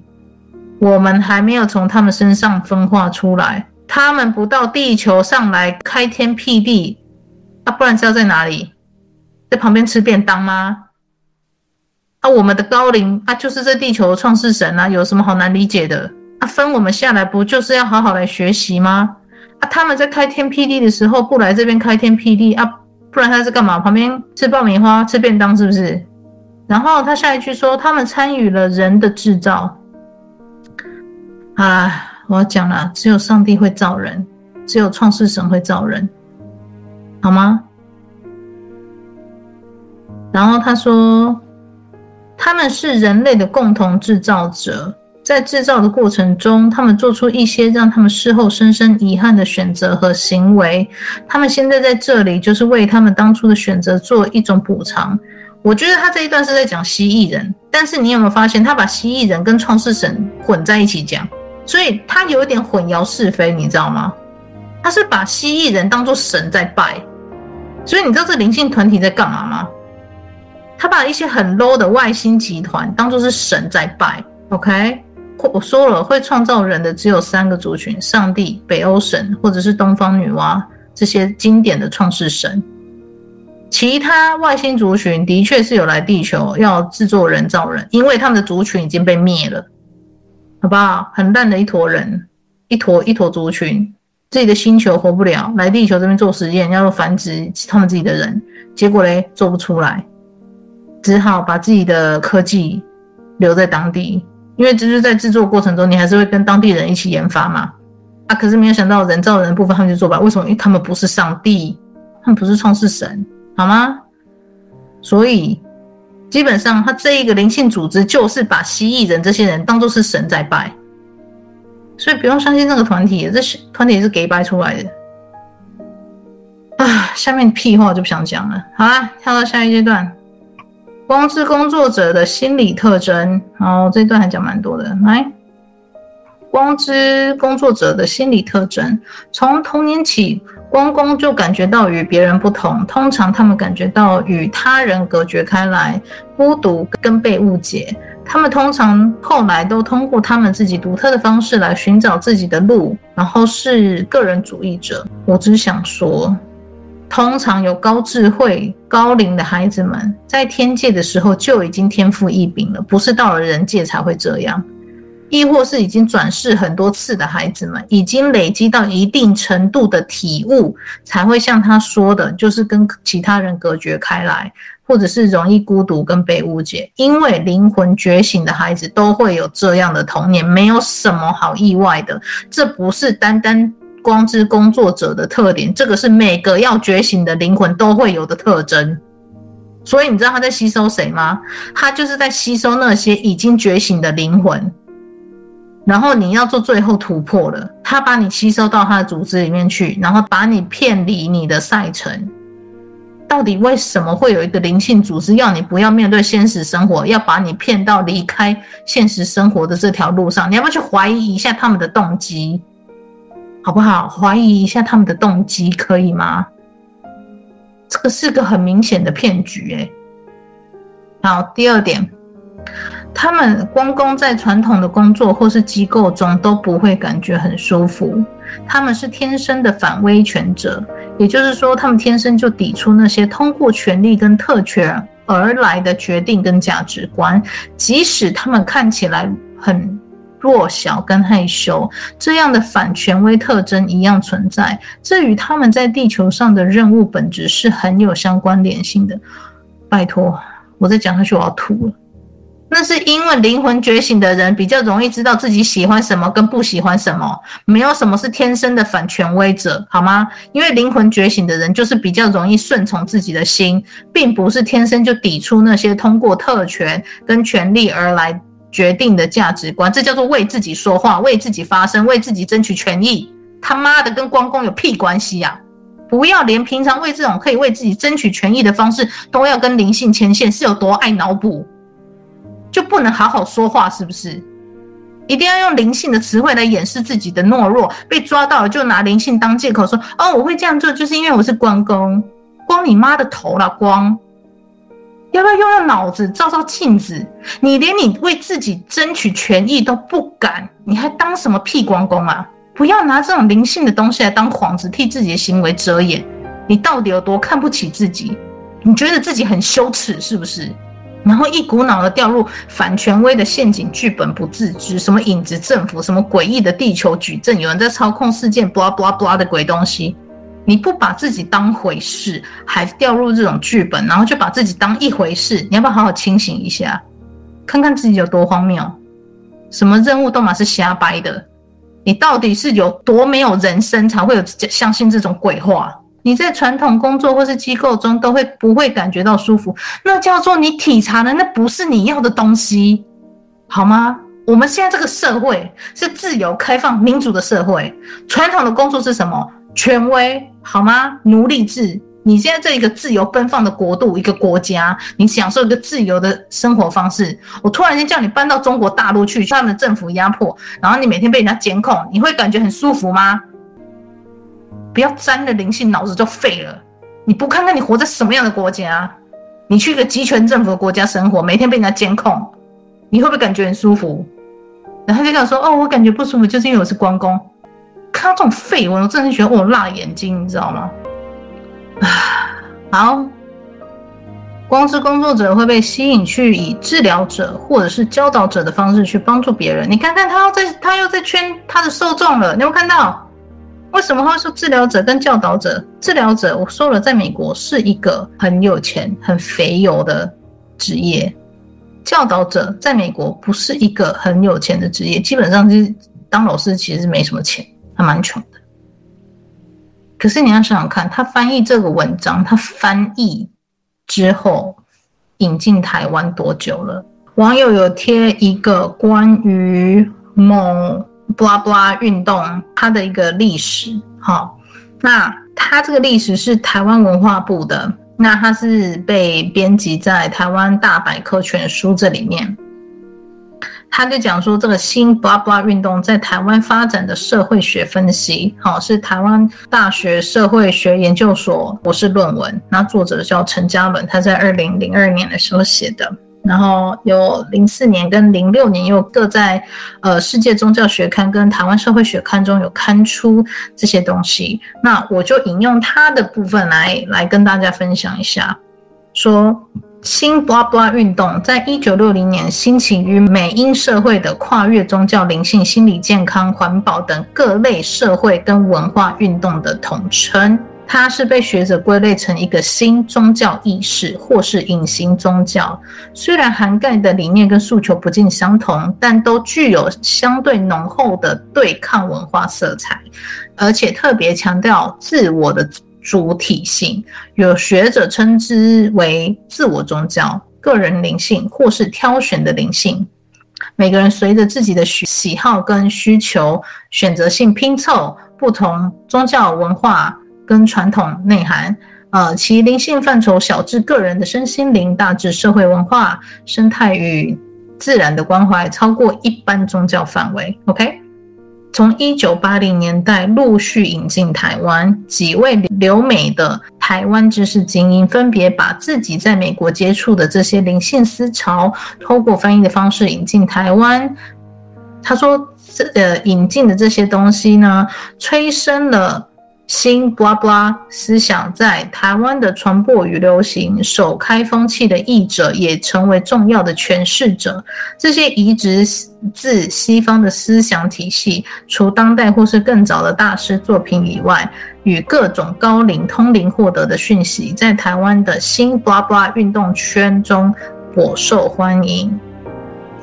我们还没有从他们身上分化出来，他们不到地球上来开天辟地，啊，不然知道在哪里？在旁边吃便当吗？啊，我们的高灵啊，就是这地球的创世神啊，有什么好难理解的？啊，分我们下来不就是要好好来学习吗？啊，他们在开天辟地的时候不来这边开天辟地啊，不然他是干嘛？旁边吃爆米花、吃便当是不是？然后他下一句说，他们参与了人的制造，啊，我讲了，只有上帝会造人，只有创世神会造人，好吗？然后他说，他们是人类的共同制造者。在制造的过程中，他们做出一些让他们事后深深遗憾的选择和行为。他们现在在这里，就是为他们当初的选择做一种补偿。我觉得他这一段是在讲蜥蜴人，但是你有没有发现，他把蜥蜴人跟创世神混在一起讲，所以他有一点混淆是非，你知道吗？他是把蜥蜴人当作神在拜，所以你知道这灵性团体在干嘛吗？他把一些很 low 的外星集团当作是神在拜，OK？我说了，会创造人的只有三个族群：上帝、北欧神，或者是东方女娲这些经典的创世神。其他外星族群的确是有来地球要制作人造人，因为他们的族群已经被灭了，好不好？很烂的一坨人，一坨一坨族群，自己的星球活不了，来地球这边做实验，要繁殖他们自己的人，结果嘞做不出来，只好把自己的科技留在当地。因为就是在制作过程中，你还是会跟当地人一起研发嘛。啊，可是没有想到人造人的部分他们就做不了，为什么？因为他们不是上帝，他们不是创世神，好吗？所以基本上他这一个灵性组织就是把蜥蜴人这些人当作是神在拜，所以不用相信这个团体，这团体是给掰出来的。啊，下面屁话就不想讲了。好啦，跳到下一阶段。光之工作者的心理特征，好，这段还讲蛮多的。来，光之工作者的心理特征，从童年起，光光就感觉到与别人不同。通常他们感觉到与他人隔绝开来，孤独跟被误解。他们通常后来都通过他们自己独特的方式来寻找自己的路，然后是个人主义者。我只想说。通常有高智慧、高龄的孩子们，在天界的时候就已经天赋异禀了，不是到了人界才会这样。亦或是已经转世很多次的孩子们，已经累积到一定程度的体悟，才会像他说的，就是跟其他人隔绝开来，或者是容易孤独跟被误解。因为灵魂觉醒的孩子都会有这样的童年，没有什么好意外的。这不是单单。光之工作者的特点，这个是每个要觉醒的灵魂都会有的特征。所以你知道他在吸收谁吗？他就是在吸收那些已经觉醒的灵魂。然后你要做最后突破了，他把你吸收到他的组织里面去，然后把你骗离你的赛程。到底为什么会有一个灵性组织要你不要面对现实生活，要把你骗到离开现实生活的这条路上？你要不要去怀疑一下他们的动机？好不好？怀疑一下他们的动机，可以吗？这个是个很明显的骗局，欸，诶。好，第二点，他们光光在传统的工作或是机构中都不会感觉很舒服。他们是天生的反威权者，也就是说，他们天生就抵触那些通过权力跟特权而来的决定跟价值观，即使他们看起来很。弱小跟害羞这样的反权威特征一样存在，这与他们在地球上的任务本质是很有相关联性的。拜托，我再讲下去我要吐了。那是因为灵魂觉醒的人比较容易知道自己喜欢什么跟不喜欢什么，没有什么是天生的反权威者，好吗？因为灵魂觉醒的人就是比较容易顺从自己的心，并不是天生就抵触那些通过特权跟权力而来。决定的价值观，这叫做为自己说话，为自己发声，为自己争取权益。他妈的，跟关公有屁关系呀！不要连平常为这种可以为自己争取权益的方式都要跟灵性牵线，是有多爱脑补？就不能好好说话，是不是？一定要用灵性的词汇来掩饰自己的懦弱，被抓到了就拿灵性当借口说：“哦，我会这样做，就是因为我是关公。”关你妈的头了，光！要不要用用脑子，照照镜子？你连你为自己争取权益都不敢，你还当什么屁关公啊？不要拿这种灵性的东西来当幌子，替自己的行为遮掩。你到底有多看不起自己？你觉得自己很羞耻是不是？然后一股脑的掉入反权威的陷阱剧本不自知，什么影子政府，什么诡异的地球矩阵，有人在操控事件，blah blah blah 的鬼东西。你不把自己当回事，还掉入这种剧本，然后就把自己当一回事，你要不要好好清醒一下，看看自己有多荒谬？什么任务都嘛是瞎掰的，你到底是有多没有人生，才会有相信这种鬼话？你在传统工作或是机构中都会不会感觉到舒服？那叫做你体察的，那不是你要的东西，好吗？我们现在这个社会是自由、开放、民主的社会，传统的工作是什么？权威，好吗？奴隶制。你现在这一个自由奔放的国度，一个国家，你享受一个自由的生活方式。我突然间叫你搬到中国大陆去，他们的政府压迫，然后你每天被人家监控，你会感觉很舒服吗？不要沾了灵性，脑子就废了。你不看看你活在什么样的国家？你去一个集权政府的国家生活，每天被人家监控，你会不会感觉很舒服？然后就想说，哦，我感觉不舒服，就是因为我是关公。看到这种废文，我真的觉得我辣眼睛，你知道吗？啊好，光之工作者会被吸引去以治疗者或者是教导者的方式去帮助别人。你看看他要在，他又在圈他的受众了。你有没有看到？为什么他会说治疗者跟教导者？治疗者我说了，在美国是一个很有钱、很肥油的职业；教导者在美国不是一个很有钱的职业，基本上是当老师其实没什么钱，还蛮穷的。可是你要想想看，他翻译这个文章，他翻译之后引进台湾多久了？网友有贴一个关于某 b 拉 a 拉运动它的一个历史，好，那它这个历史是台湾文化部的，那它是被编辑在台湾大百科全书这里面。他就讲说，这个新 blah blah 运动在台湾发展的社会学分析，好，是台湾大学社会学研究所博士论文。那作者叫陈嘉伦，他在二零零二年的时候写的，然后有零四年跟零六年又各在呃世界宗教学刊跟台湾社会学刊中有刊出这些东西。那我就引用他的部分来来跟大家分享一下，说。新 blah blah 运动在一九六零年兴起于美英社会的跨越宗教、灵性、心理健康、环保等各类社会跟文化运动的统称。它是被学者归类成一个新宗教意识或是隐形宗教。虽然涵盖的理念跟诉求不尽相同，但都具有相对浓厚的对抗文化色彩，而且特别强调自我的。主体性，有学者称之为自我宗教、个人灵性或是挑选的灵性。每个人随着自己的喜好跟需求，选择性拼凑不同宗教文化跟传统内涵。呃，其灵性范畴小至个人的身心灵，大至社会文化、生态与自然的关怀，超过一般宗教范围。OK。从一九八零年代陆续引进台湾，几位留美的台湾知识精英分别把自己在美国接触的这些灵性思潮，透过翻译的方式引进台湾。他说：“这呃，引进的这些东西呢，催生了。”新 blah blah 思想在台湾的传播与流行，首开风气的译者也成为重要的诠释者。这些移植自西方的思想体系，除当代或是更早的大师作品以外，与各种高灵通灵获得的讯息，在台湾的新 blah blah 运动圈中颇受欢迎。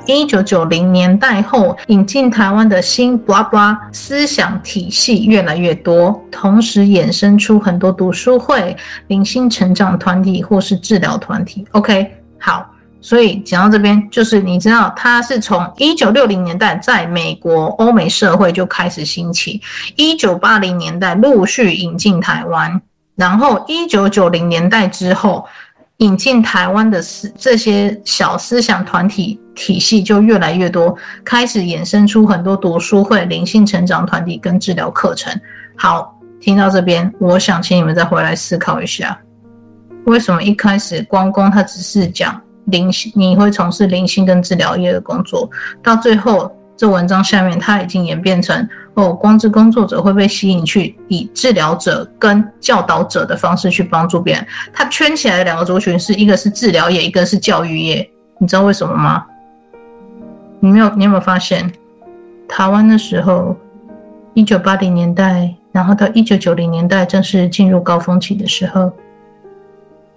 一九九零年代后引进台湾的新 blah blah 思想体系越来越多，同时衍生出很多读书会、零星成长团体或是治疗团体。OK，好，所以讲到这边，就是你知道，它是从一九六零年代在美国、欧美社会就开始兴起，一九八零年代陆续引进台湾，然后一九九零年代之后。引进台湾的思这些小思想团体体系就越来越多，开始衍生出很多读书会、灵性成长团体跟治疗课程。好，听到这边，我想请你们再回来思考一下，为什么一开始光公他只是讲灵性，你会从事灵性跟治疗业的工作，到最后。这文章下面，它已经演变成哦，光之工作者会被吸引去以治疗者跟教导者的方式去帮助别人。它圈起来的两个族群是一个是治疗业，一个是教育业。你知道为什么吗？你没有，你有没有发现，台湾的时候，一九八零年代，然后到一九九零年代正式进入高峰期的时候，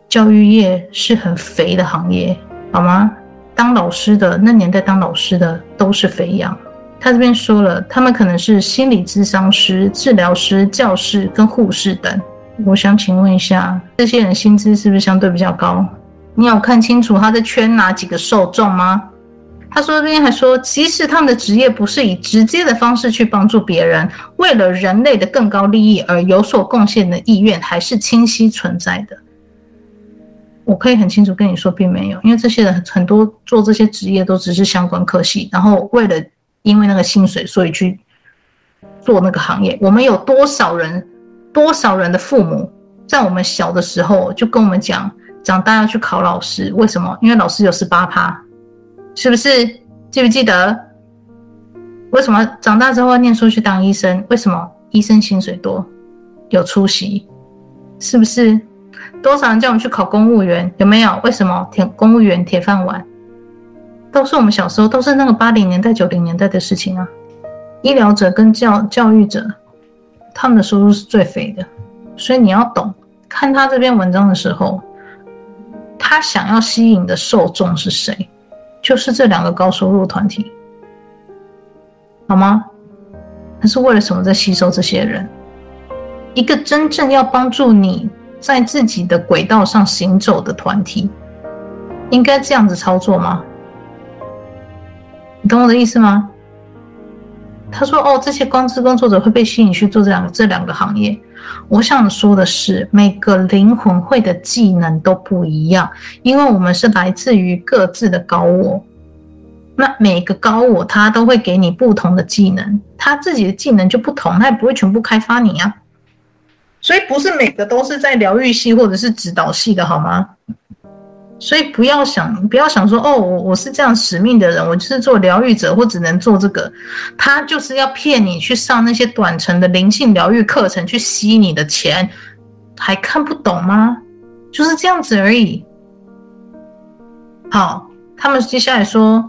教育业是很肥的行业，好吗？当老师的那年代，当老师的都是肥羊，他这边说了，他们可能是心理咨商师、治疗师、教师跟护士等。我想请问一下，这些人薪资是不是相对比较高？你有看清楚他在圈哪几个受众吗？他说这边还说，其实他们的职业不是以直接的方式去帮助别人，为了人类的更高利益而有所贡献的意愿还是清晰存在的。我可以很清楚跟你说，并没有，因为这些人很多做这些职业都只是相关科系，然后为了因为那个薪水，所以去做那个行业。我们有多少人？多少人的父母在我们小的时候就跟我们讲，长大要去考老师，为什么？因为老师有十八趴，是不是？记不记得？为什么长大之后要念书去当医生？为什么？医生薪水多，有出息，是不是？多少人叫我们去考公务员？有没有？为什么？铁公务员铁饭碗，都是我们小时候，都是那个八零年代、九零年代的事情啊。医疗者跟教教育者。他们的收入是最肥的，所以你要懂，看他这篇文章的时候，他想要吸引的受众是谁？就是这两个高收入团体，好吗？他是为了什么在吸收这些人？一个真正要帮助你在自己的轨道上行走的团体，应该这样子操作吗？你懂我的意思吗？他说：“哦，这些光之工作者会被吸引去做这两个这两个行业。我想说的是，每个灵魂会的技能都不一样，因为我们是来自于各自的高我。那每个高我他都会给你不同的技能，他自己的技能就不同，他也不会全部开发你啊。所以不是每个都是在疗愈系或者是指导系的，好吗？”所以不要想，不要想说哦，我我是这样使命的人，我就是做疗愈者，或只能做这个。他就是要骗你去上那些短程的灵性疗愈课程，去吸你的钱，还看不懂吗？就是这样子而已。好，他们接下来说，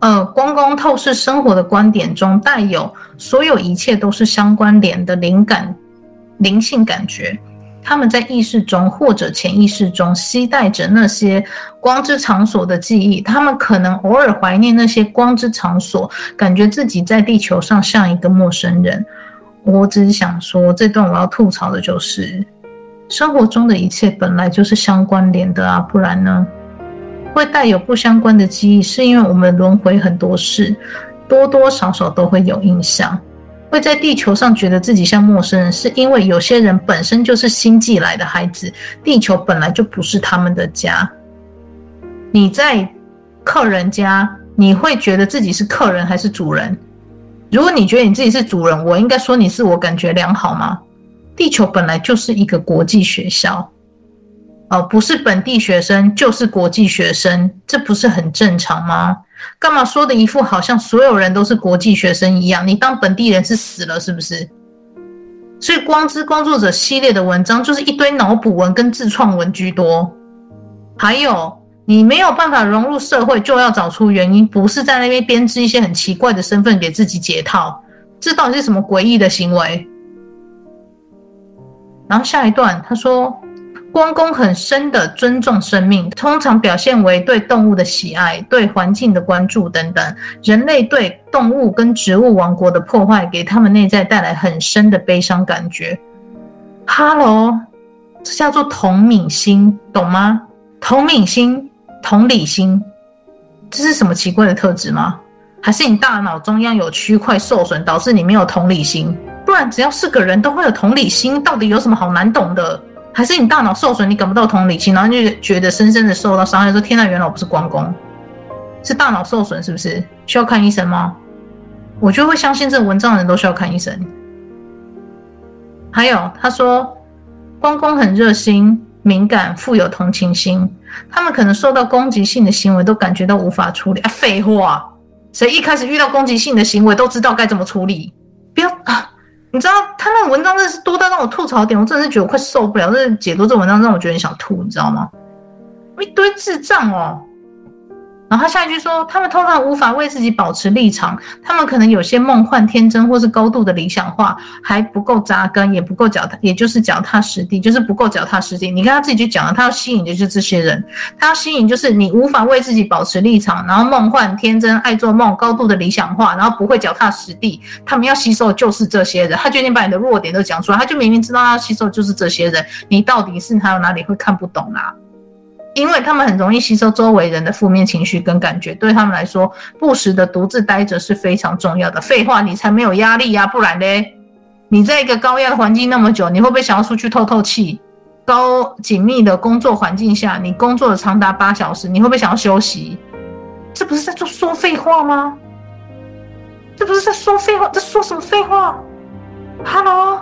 呃，光光透视生活的观点中带有所有一切都是相关联的灵感、灵性感觉。他们在意识中或者潜意识中携带着那些光之场所的记忆，他们可能偶尔怀念那些光之场所，感觉自己在地球上像一个陌生人。我只是想说，这段我要吐槽的就是，生活中的一切本来就是相关联的啊，不然呢？会带有不相关的记忆，是因为我们轮回很多事，多多少少都会有印象。会在地球上觉得自己像陌生人，是因为有些人本身就是星际来的孩子，地球本来就不是他们的家。你在客人家，你会觉得自己是客人还是主人？如果你觉得你自己是主人，我应该说你自我感觉良好吗？地球本来就是一个国际学校，哦，不是本地学生就是国际学生，这不是很正常吗？干嘛说的一副好像所有人都是国际学生一样？你当本地人是死了是不是？所以光之工作者系列的文章就是一堆脑补文跟自创文居多。还有你没有办法融入社会，就要找出原因，不是在那边编织一些很奇怪的身份给自己解套。这到底是什么诡异的行为？然后下一段他说。光公很深的尊重生命，通常表现为对动物的喜爱、对环境的关注等等。人类对动物跟植物王国的破坏，给他们内在带来很深的悲伤感觉。哈喽，这叫做同理心，懂吗？同敏心、同理心，这是什么奇怪的特质吗？还是你大脑中央有区块受损，导致你没有同理心？不然，只要是个人都会有同理心，到底有什么好难懂的？还是你大脑受损，你感不到同理心，然后就觉得深深的受到伤害，说天呐，原来我不是关公，是大脑受损，是不是？需要看医生吗？我就会相信这文章的人都需要看医生。还有他说，关公很热心、敏感、富有同情心，他们可能受到攻击性的行为都感觉到无法处理。啊，废话，谁一开始遇到攻击性的行为都知道该怎么处理？不要啊！你知道他那文章真的是多到让我吐槽点，我真的是觉得我快受不了。这解读这文章让我觉得很想吐，你知道吗？一堆智障哦！然后他下一句说，他们通常无法为自己保持立场，他们可能有些梦幻天真，或是高度的理想化，还不够扎根，也不够脚踏，也就是脚踏实地，就是不够脚踏实地。你跟他自己就讲了，他要吸引的就是这些人，他要吸引就是你无法为自己保持立场，然后梦幻天真，爱做梦，高度的理想化，然后不会脚踏实地。他们要吸收的就是这些人，他决定把你的弱点都讲出来，他就明明知道他要吸收就是这些人，你到底是他有哪里会看不懂啦、啊？因为他们很容易吸收周围人的负面情绪跟感觉，对他们来说，不时的独自待着是非常重要的。废话，你才没有压力呀、啊，不然嘞，你在一个高压的环境那么久，你会不会想要出去透透气？高紧密的工作环境下，你工作了长达八小时，你会不会想要休息？这不是在做说废话吗？这不是在说废话，这说什么废话？Hello。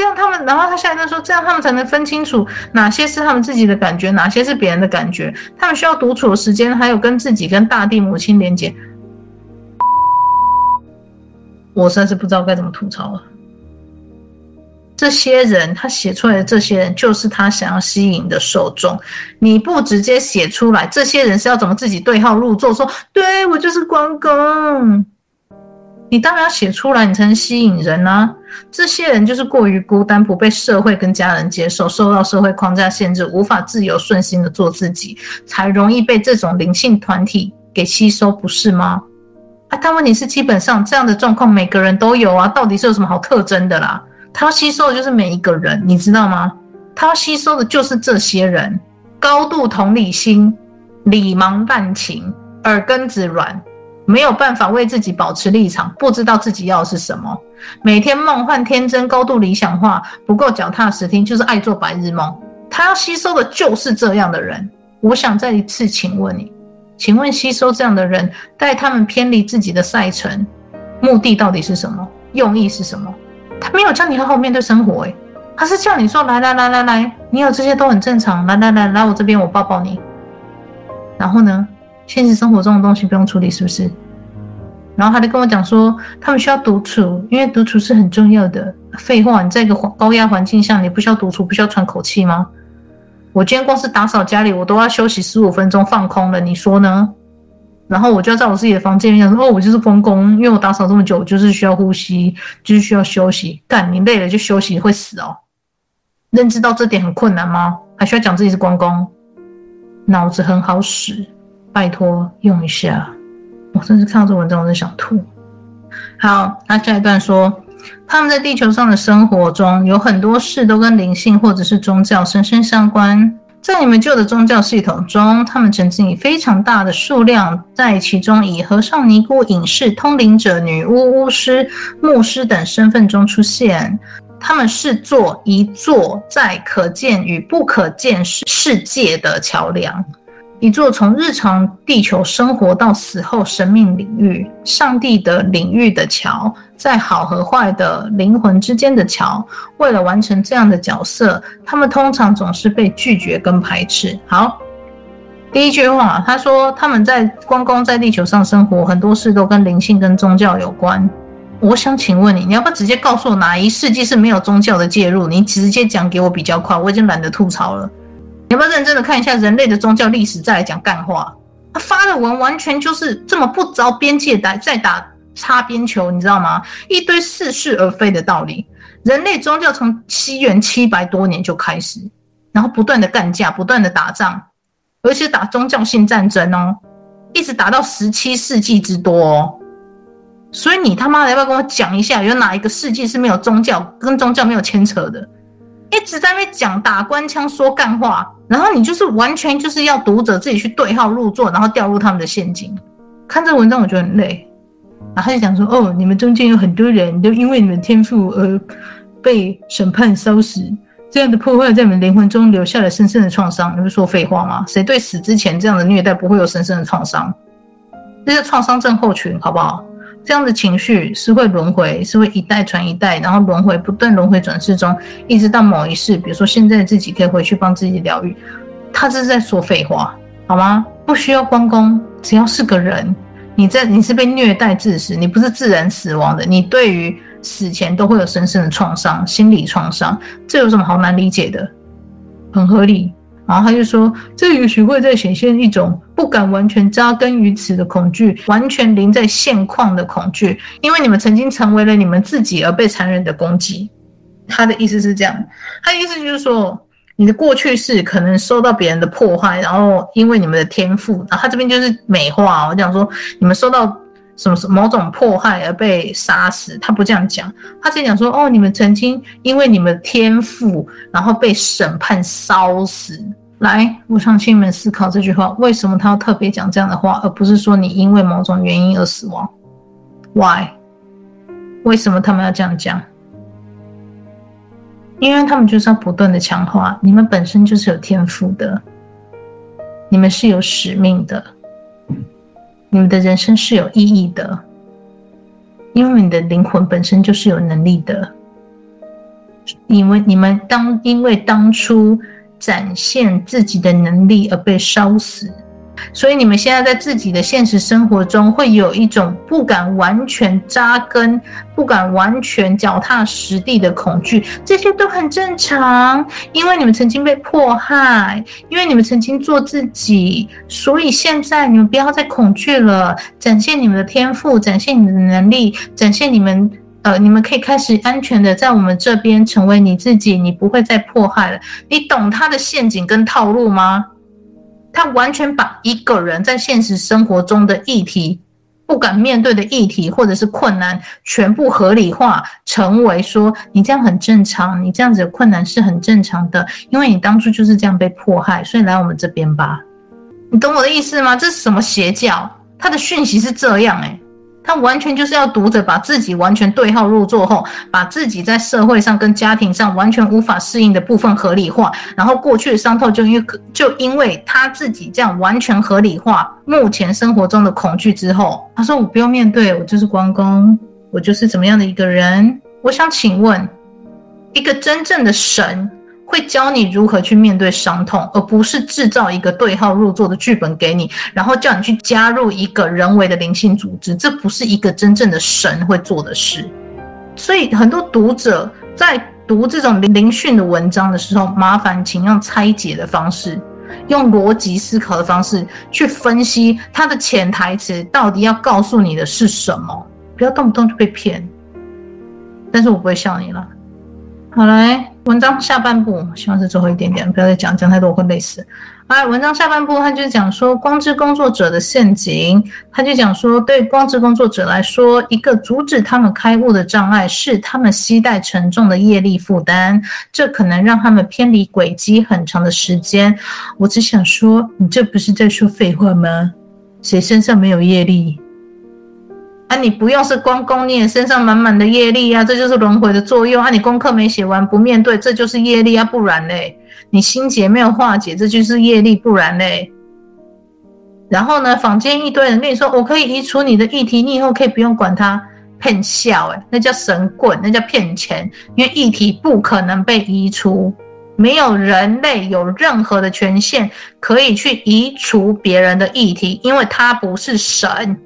这样他们，然后他下一段说，这样他们才能分清楚哪些是他们自己的感觉，哪些是别人的感觉。他们需要独处的时间，还有跟自己、跟大地母亲连接。我实在是不知道该怎么吐槽了。这些人，他写出来的这些人，就是他想要吸引的受众。你不直接写出来，这些人是要怎么自己对号入座？说，对，我就是关公。你当然要写出来，你才能吸引人啊！这些人就是过于孤单，不被社会跟家人接受，受到社会框架限制，无法自由顺心的做自己，才容易被这种灵性团体给吸收，不是吗？啊，但问题是，基本上这样的状况每个人都有啊，到底是有什么好特征的啦？他吸收的就是每一个人，你知道吗？他吸收的就是这些人，高度同理心，理盲滥情，耳根子软。没有办法为自己保持立场，不知道自己要的是什么，每天梦幻天真、高度理想化，不够脚踏实地，就是爱做白日梦。他要吸收的就是这样的人。我想再一次请问你，请问吸收这样的人，带他们偏离自己的赛程，目的到底是什么？用意是什么？他没有叫你好好面对生活，诶，他是叫你说来来来来来，你有这些都很正常，来来来来我这边，我抱抱你。然后呢？现实生活中的东西不用处理，是不是？然后他就跟我讲说，他们需要独处，因为独处是很重要的。废话，你在一个高压环境下，你不需要独处，不需要喘口气吗？我今天光是打扫家里，我都要休息十五分钟放空了，你说呢？然后我就要在我自己的房间里面说，哦，我就是公公，因为我打扫这么久，我就是需要呼吸，就是需要休息。干，你累了就休息，会死哦。认知到这点很困难吗？还需要讲自己是关公？脑子很好使。拜托用一下，我真是看到这文章我都想吐。好，那下一段说，他们在地球上的生活中有很多事都跟灵性或者是宗教深深相关。在你们旧的宗教系统中，他们曾经以非常大的数量在其中以和尚、尼姑、隐士、通灵者、女巫、巫师、牧师等身份中出现。他们是做一座在可见与不可见世世界的桥梁。一座从日常地球生活到死后生命领域、上帝的领域的桥，在好和坏的灵魂之间的桥。为了完成这样的角色，他们通常总是被拒绝跟排斥。好，第一句话，他说他们在光公在地球上生活，很多事都跟灵性跟宗教有关。我想请问你，你要不要直接告诉我哪一世纪是没有宗教的介入？你直接讲给我比较快，我已经懒得吐槽了。你要不要认真的看一下人类的宗教历史，再来讲干话？他发的文完全就是这么不着边界的在打擦边球，你知道吗？一堆似是而非的道理。人类宗教从西元七百多年就开始，然后不断的干架，不断的打仗，而且打宗教性战争哦，一直打到十七世纪之多哦。所以你他妈的要不要跟我讲一下，有哪一个世纪是没有宗教，跟宗教没有牵扯的？一直在那边讲打官腔说干话。然后你就是完全就是要读者自己去对号入座，然后掉入他们的陷阱。看这文章我觉得很累。然后他就讲说：“哦，你们中间有很多人都因为你们天赋而被审判烧死，这样的破坏在你们灵魂中留下了深深的创伤。”你会说废话吗？谁对死之前这样的虐待不会有深深的创伤？这是创伤症候群，好不好？这样的情绪是会轮回，是会一代传一代，然后轮回不断轮回转世中，一直到某一世，比如说现在自己可以回去帮自己疗愈。他这是在说废话，好吗？不需要关公，只要是个人，你在你是被虐待致死，你不是自然死亡的，你对于死前都会有深深的创伤，心理创伤，这有什么好难理解的？很合理。然后他就说，这也许会在显现一种不敢完全扎根于此的恐惧，完全临在现况的恐惧，因为你们曾经成为了你们自己而被残忍的攻击。他的意思是这样，他的意思就是说，你的过去是可能受到别人的迫害，然后因为你们的天赋，然后他这边就是美化，我讲说你们受到。什么什某种迫害而被杀死？他不这样讲，他只讲说：哦，你们曾经因为你们天赋，然后被审判烧死。来，我想请你们思考这句话：为什么他要特别讲这样的话，而不是说你因为某种原因而死亡？Why？为什么他们要这样讲？因为他们就是要不断的强化你们本身就是有天赋的，你们是有使命的。你们的人生是有意义的，因为你的灵魂本身就是有能力的。因为你们当因为当初展现自己的能力而被烧死。所以你们现在在自己的现实生活中会有一种不敢完全扎根、不敢完全脚踏实地的恐惧，这些都很正常，因为你们曾经被迫害，因为你们曾经做自己，所以现在你们不要再恐惧了，展现你们的天赋，展现你们的能力，展现你们呃，你们可以开始安全的在我们这边成为你自己，你不会再迫害了。你懂他的陷阱跟套路吗？他完全把一个人在现实生活中的议题，不敢面对的议题，或者是困难，全部合理化，成为说你这样很正常，你这样子的困难是很正常的，因为你当初就是这样被迫害，所以来我们这边吧。你懂我的意思吗？这是什么邪教？他的讯息是这样诶。他完全就是要读者把自己完全对号入座后，把自己在社会上跟家庭上完全无法适应的部分合理化，然后过去的伤痛就因为就因为他自己这样完全合理化目前生活中的恐惧之后，他说我不用面对，我就是关公，我就是怎么样的一个人。我想请问，一个真正的神。会教你如何去面对伤痛，而不是制造一个对号入座的剧本给你，然后叫你去加入一个人为的灵性组织。这不是一个真正的神会做的事。所以很多读者在读这种灵讯的文章的时候，麻烦请用拆解的方式，用逻辑思考的方式去分析它的潜台词到底要告诉你的是什么，不要动不动就被骗。但是我不会笑你了。好来。文章下半部，希望是最后一点点，不要再讲讲太多，我会累死。啊，文章下半部，他就讲说光之工作者的陷阱，他就讲说，对光之工作者来说，一个阻止他们开悟的障碍是他们携带沉重的业力负担，这可能让他们偏离轨迹很长的时间。我只想说，你这不是在说废话吗？谁身上没有业力？啊，你不用是关公，你也身上满满的业力啊，这就是轮回的作用啊。你功课没写完不面对，这就是业力啊，不然嘞，你心结没有化解，这就是业力，不然嘞。然后呢，坊间一堆人跟你说，我可以移除你的议题，你以后可以不用管它，骗笑诶，那叫神棍，那叫骗钱，因为议题不可能被移除，没有人类有任何的权限可以去移除别人的议题，因为他不是神，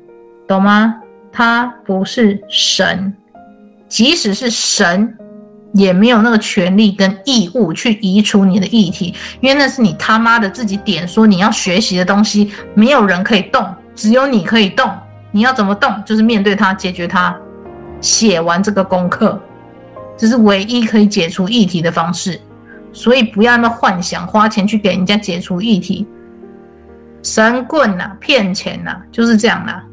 懂吗？他不是神，即使是神，也没有那个权利跟义务去移除你的议题，因为那是你他妈的自己点说你要学习的东西，没有人可以动，只有你可以动。你要怎么动？就是面对它，解决它，写完这个功课，这是唯一可以解除议题的方式。所以不要那么幻想，花钱去给人家解除议题，神棍呐、骗钱呐、就是这样啦、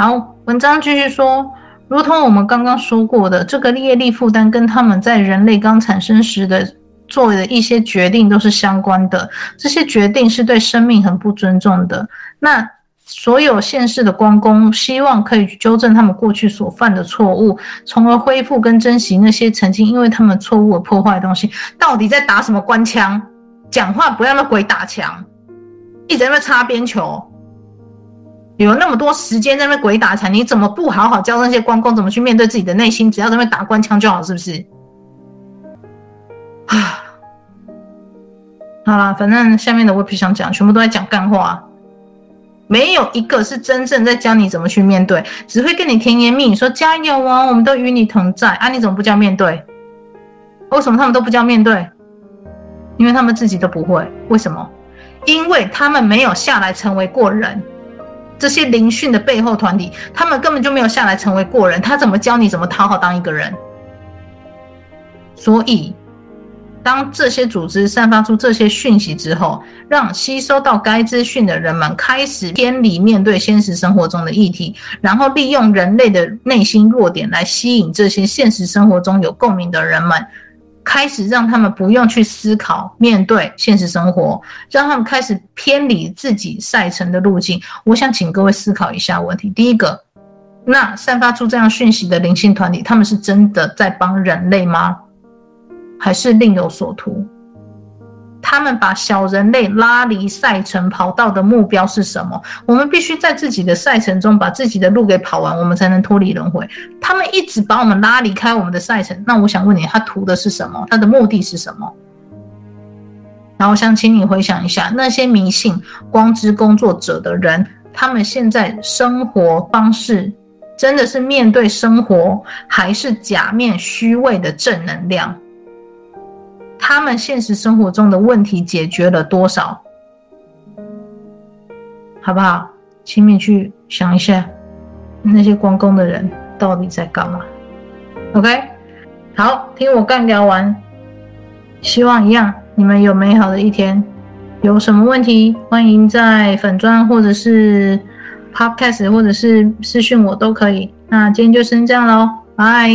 然后文章继续说，如同我们刚刚说过的，这个业力负担跟他们在人类刚产生时的做的一些决定都是相关的。这些决定是对生命很不尊重的。那所有现世的关公希望可以纠正他们过去所犯的错误，从而恢复跟珍惜那些曾经因为他们错误而破坏的东西。到底在打什么官腔？讲话不要那鬼打墙，一直在那擦边球。有那么多时间在那边鬼打墙，你怎么不好好教那些关公怎么去面对自己的内心？只要在那边打官腔就好，是不是？啊，好了，反正下面的我也不想讲，全部都在讲干话，没有一个是真正在教你怎么去面对，只会跟你甜言蜜语说加油啊，我们都与你同在啊，你怎么不叫面对？为什么他们都不叫面对？因为他们自己都不会，为什么？因为他们没有下来成为过人。这些灵讯的背后团体，他们根本就没有下来成为过人，他怎么教你怎么讨好当一个人？所以，当这些组织散发出这些讯息之后，让吸收到该资讯的人们开始偏离面对现实生活中的议题，然后利用人类的内心弱点来吸引这些现实生活中有共鸣的人们。开始让他们不用去思考面对现实生活，让他们开始偏离自己赛程的路径。我想请各位思考一下问题：第一个，那散发出这样讯息的灵性团体，他们是真的在帮人类吗？还是另有所图？他们把小人类拉离赛程跑道的目标是什么？我们必须在自己的赛程中把自己的路给跑完，我们才能脱离轮回。他们一直把我们拉离开我们的赛程，那我想问你，他图的是什么？他的目的是什么？然后想请你回想一下，那些迷信光之工作者的人，他们现在生活方式真的是面对生活，还是假面虚伪的正能量？他们现实生活中的问题解决了多少？好不好？请你去想一下，那些关公的人到底在干嘛？OK，好，听我干聊完，希望一样，你们有美好的一天。有什么问题，欢迎在粉专或者是 Podcast 或者是私讯我都可以。那今天就先这样喽，拜。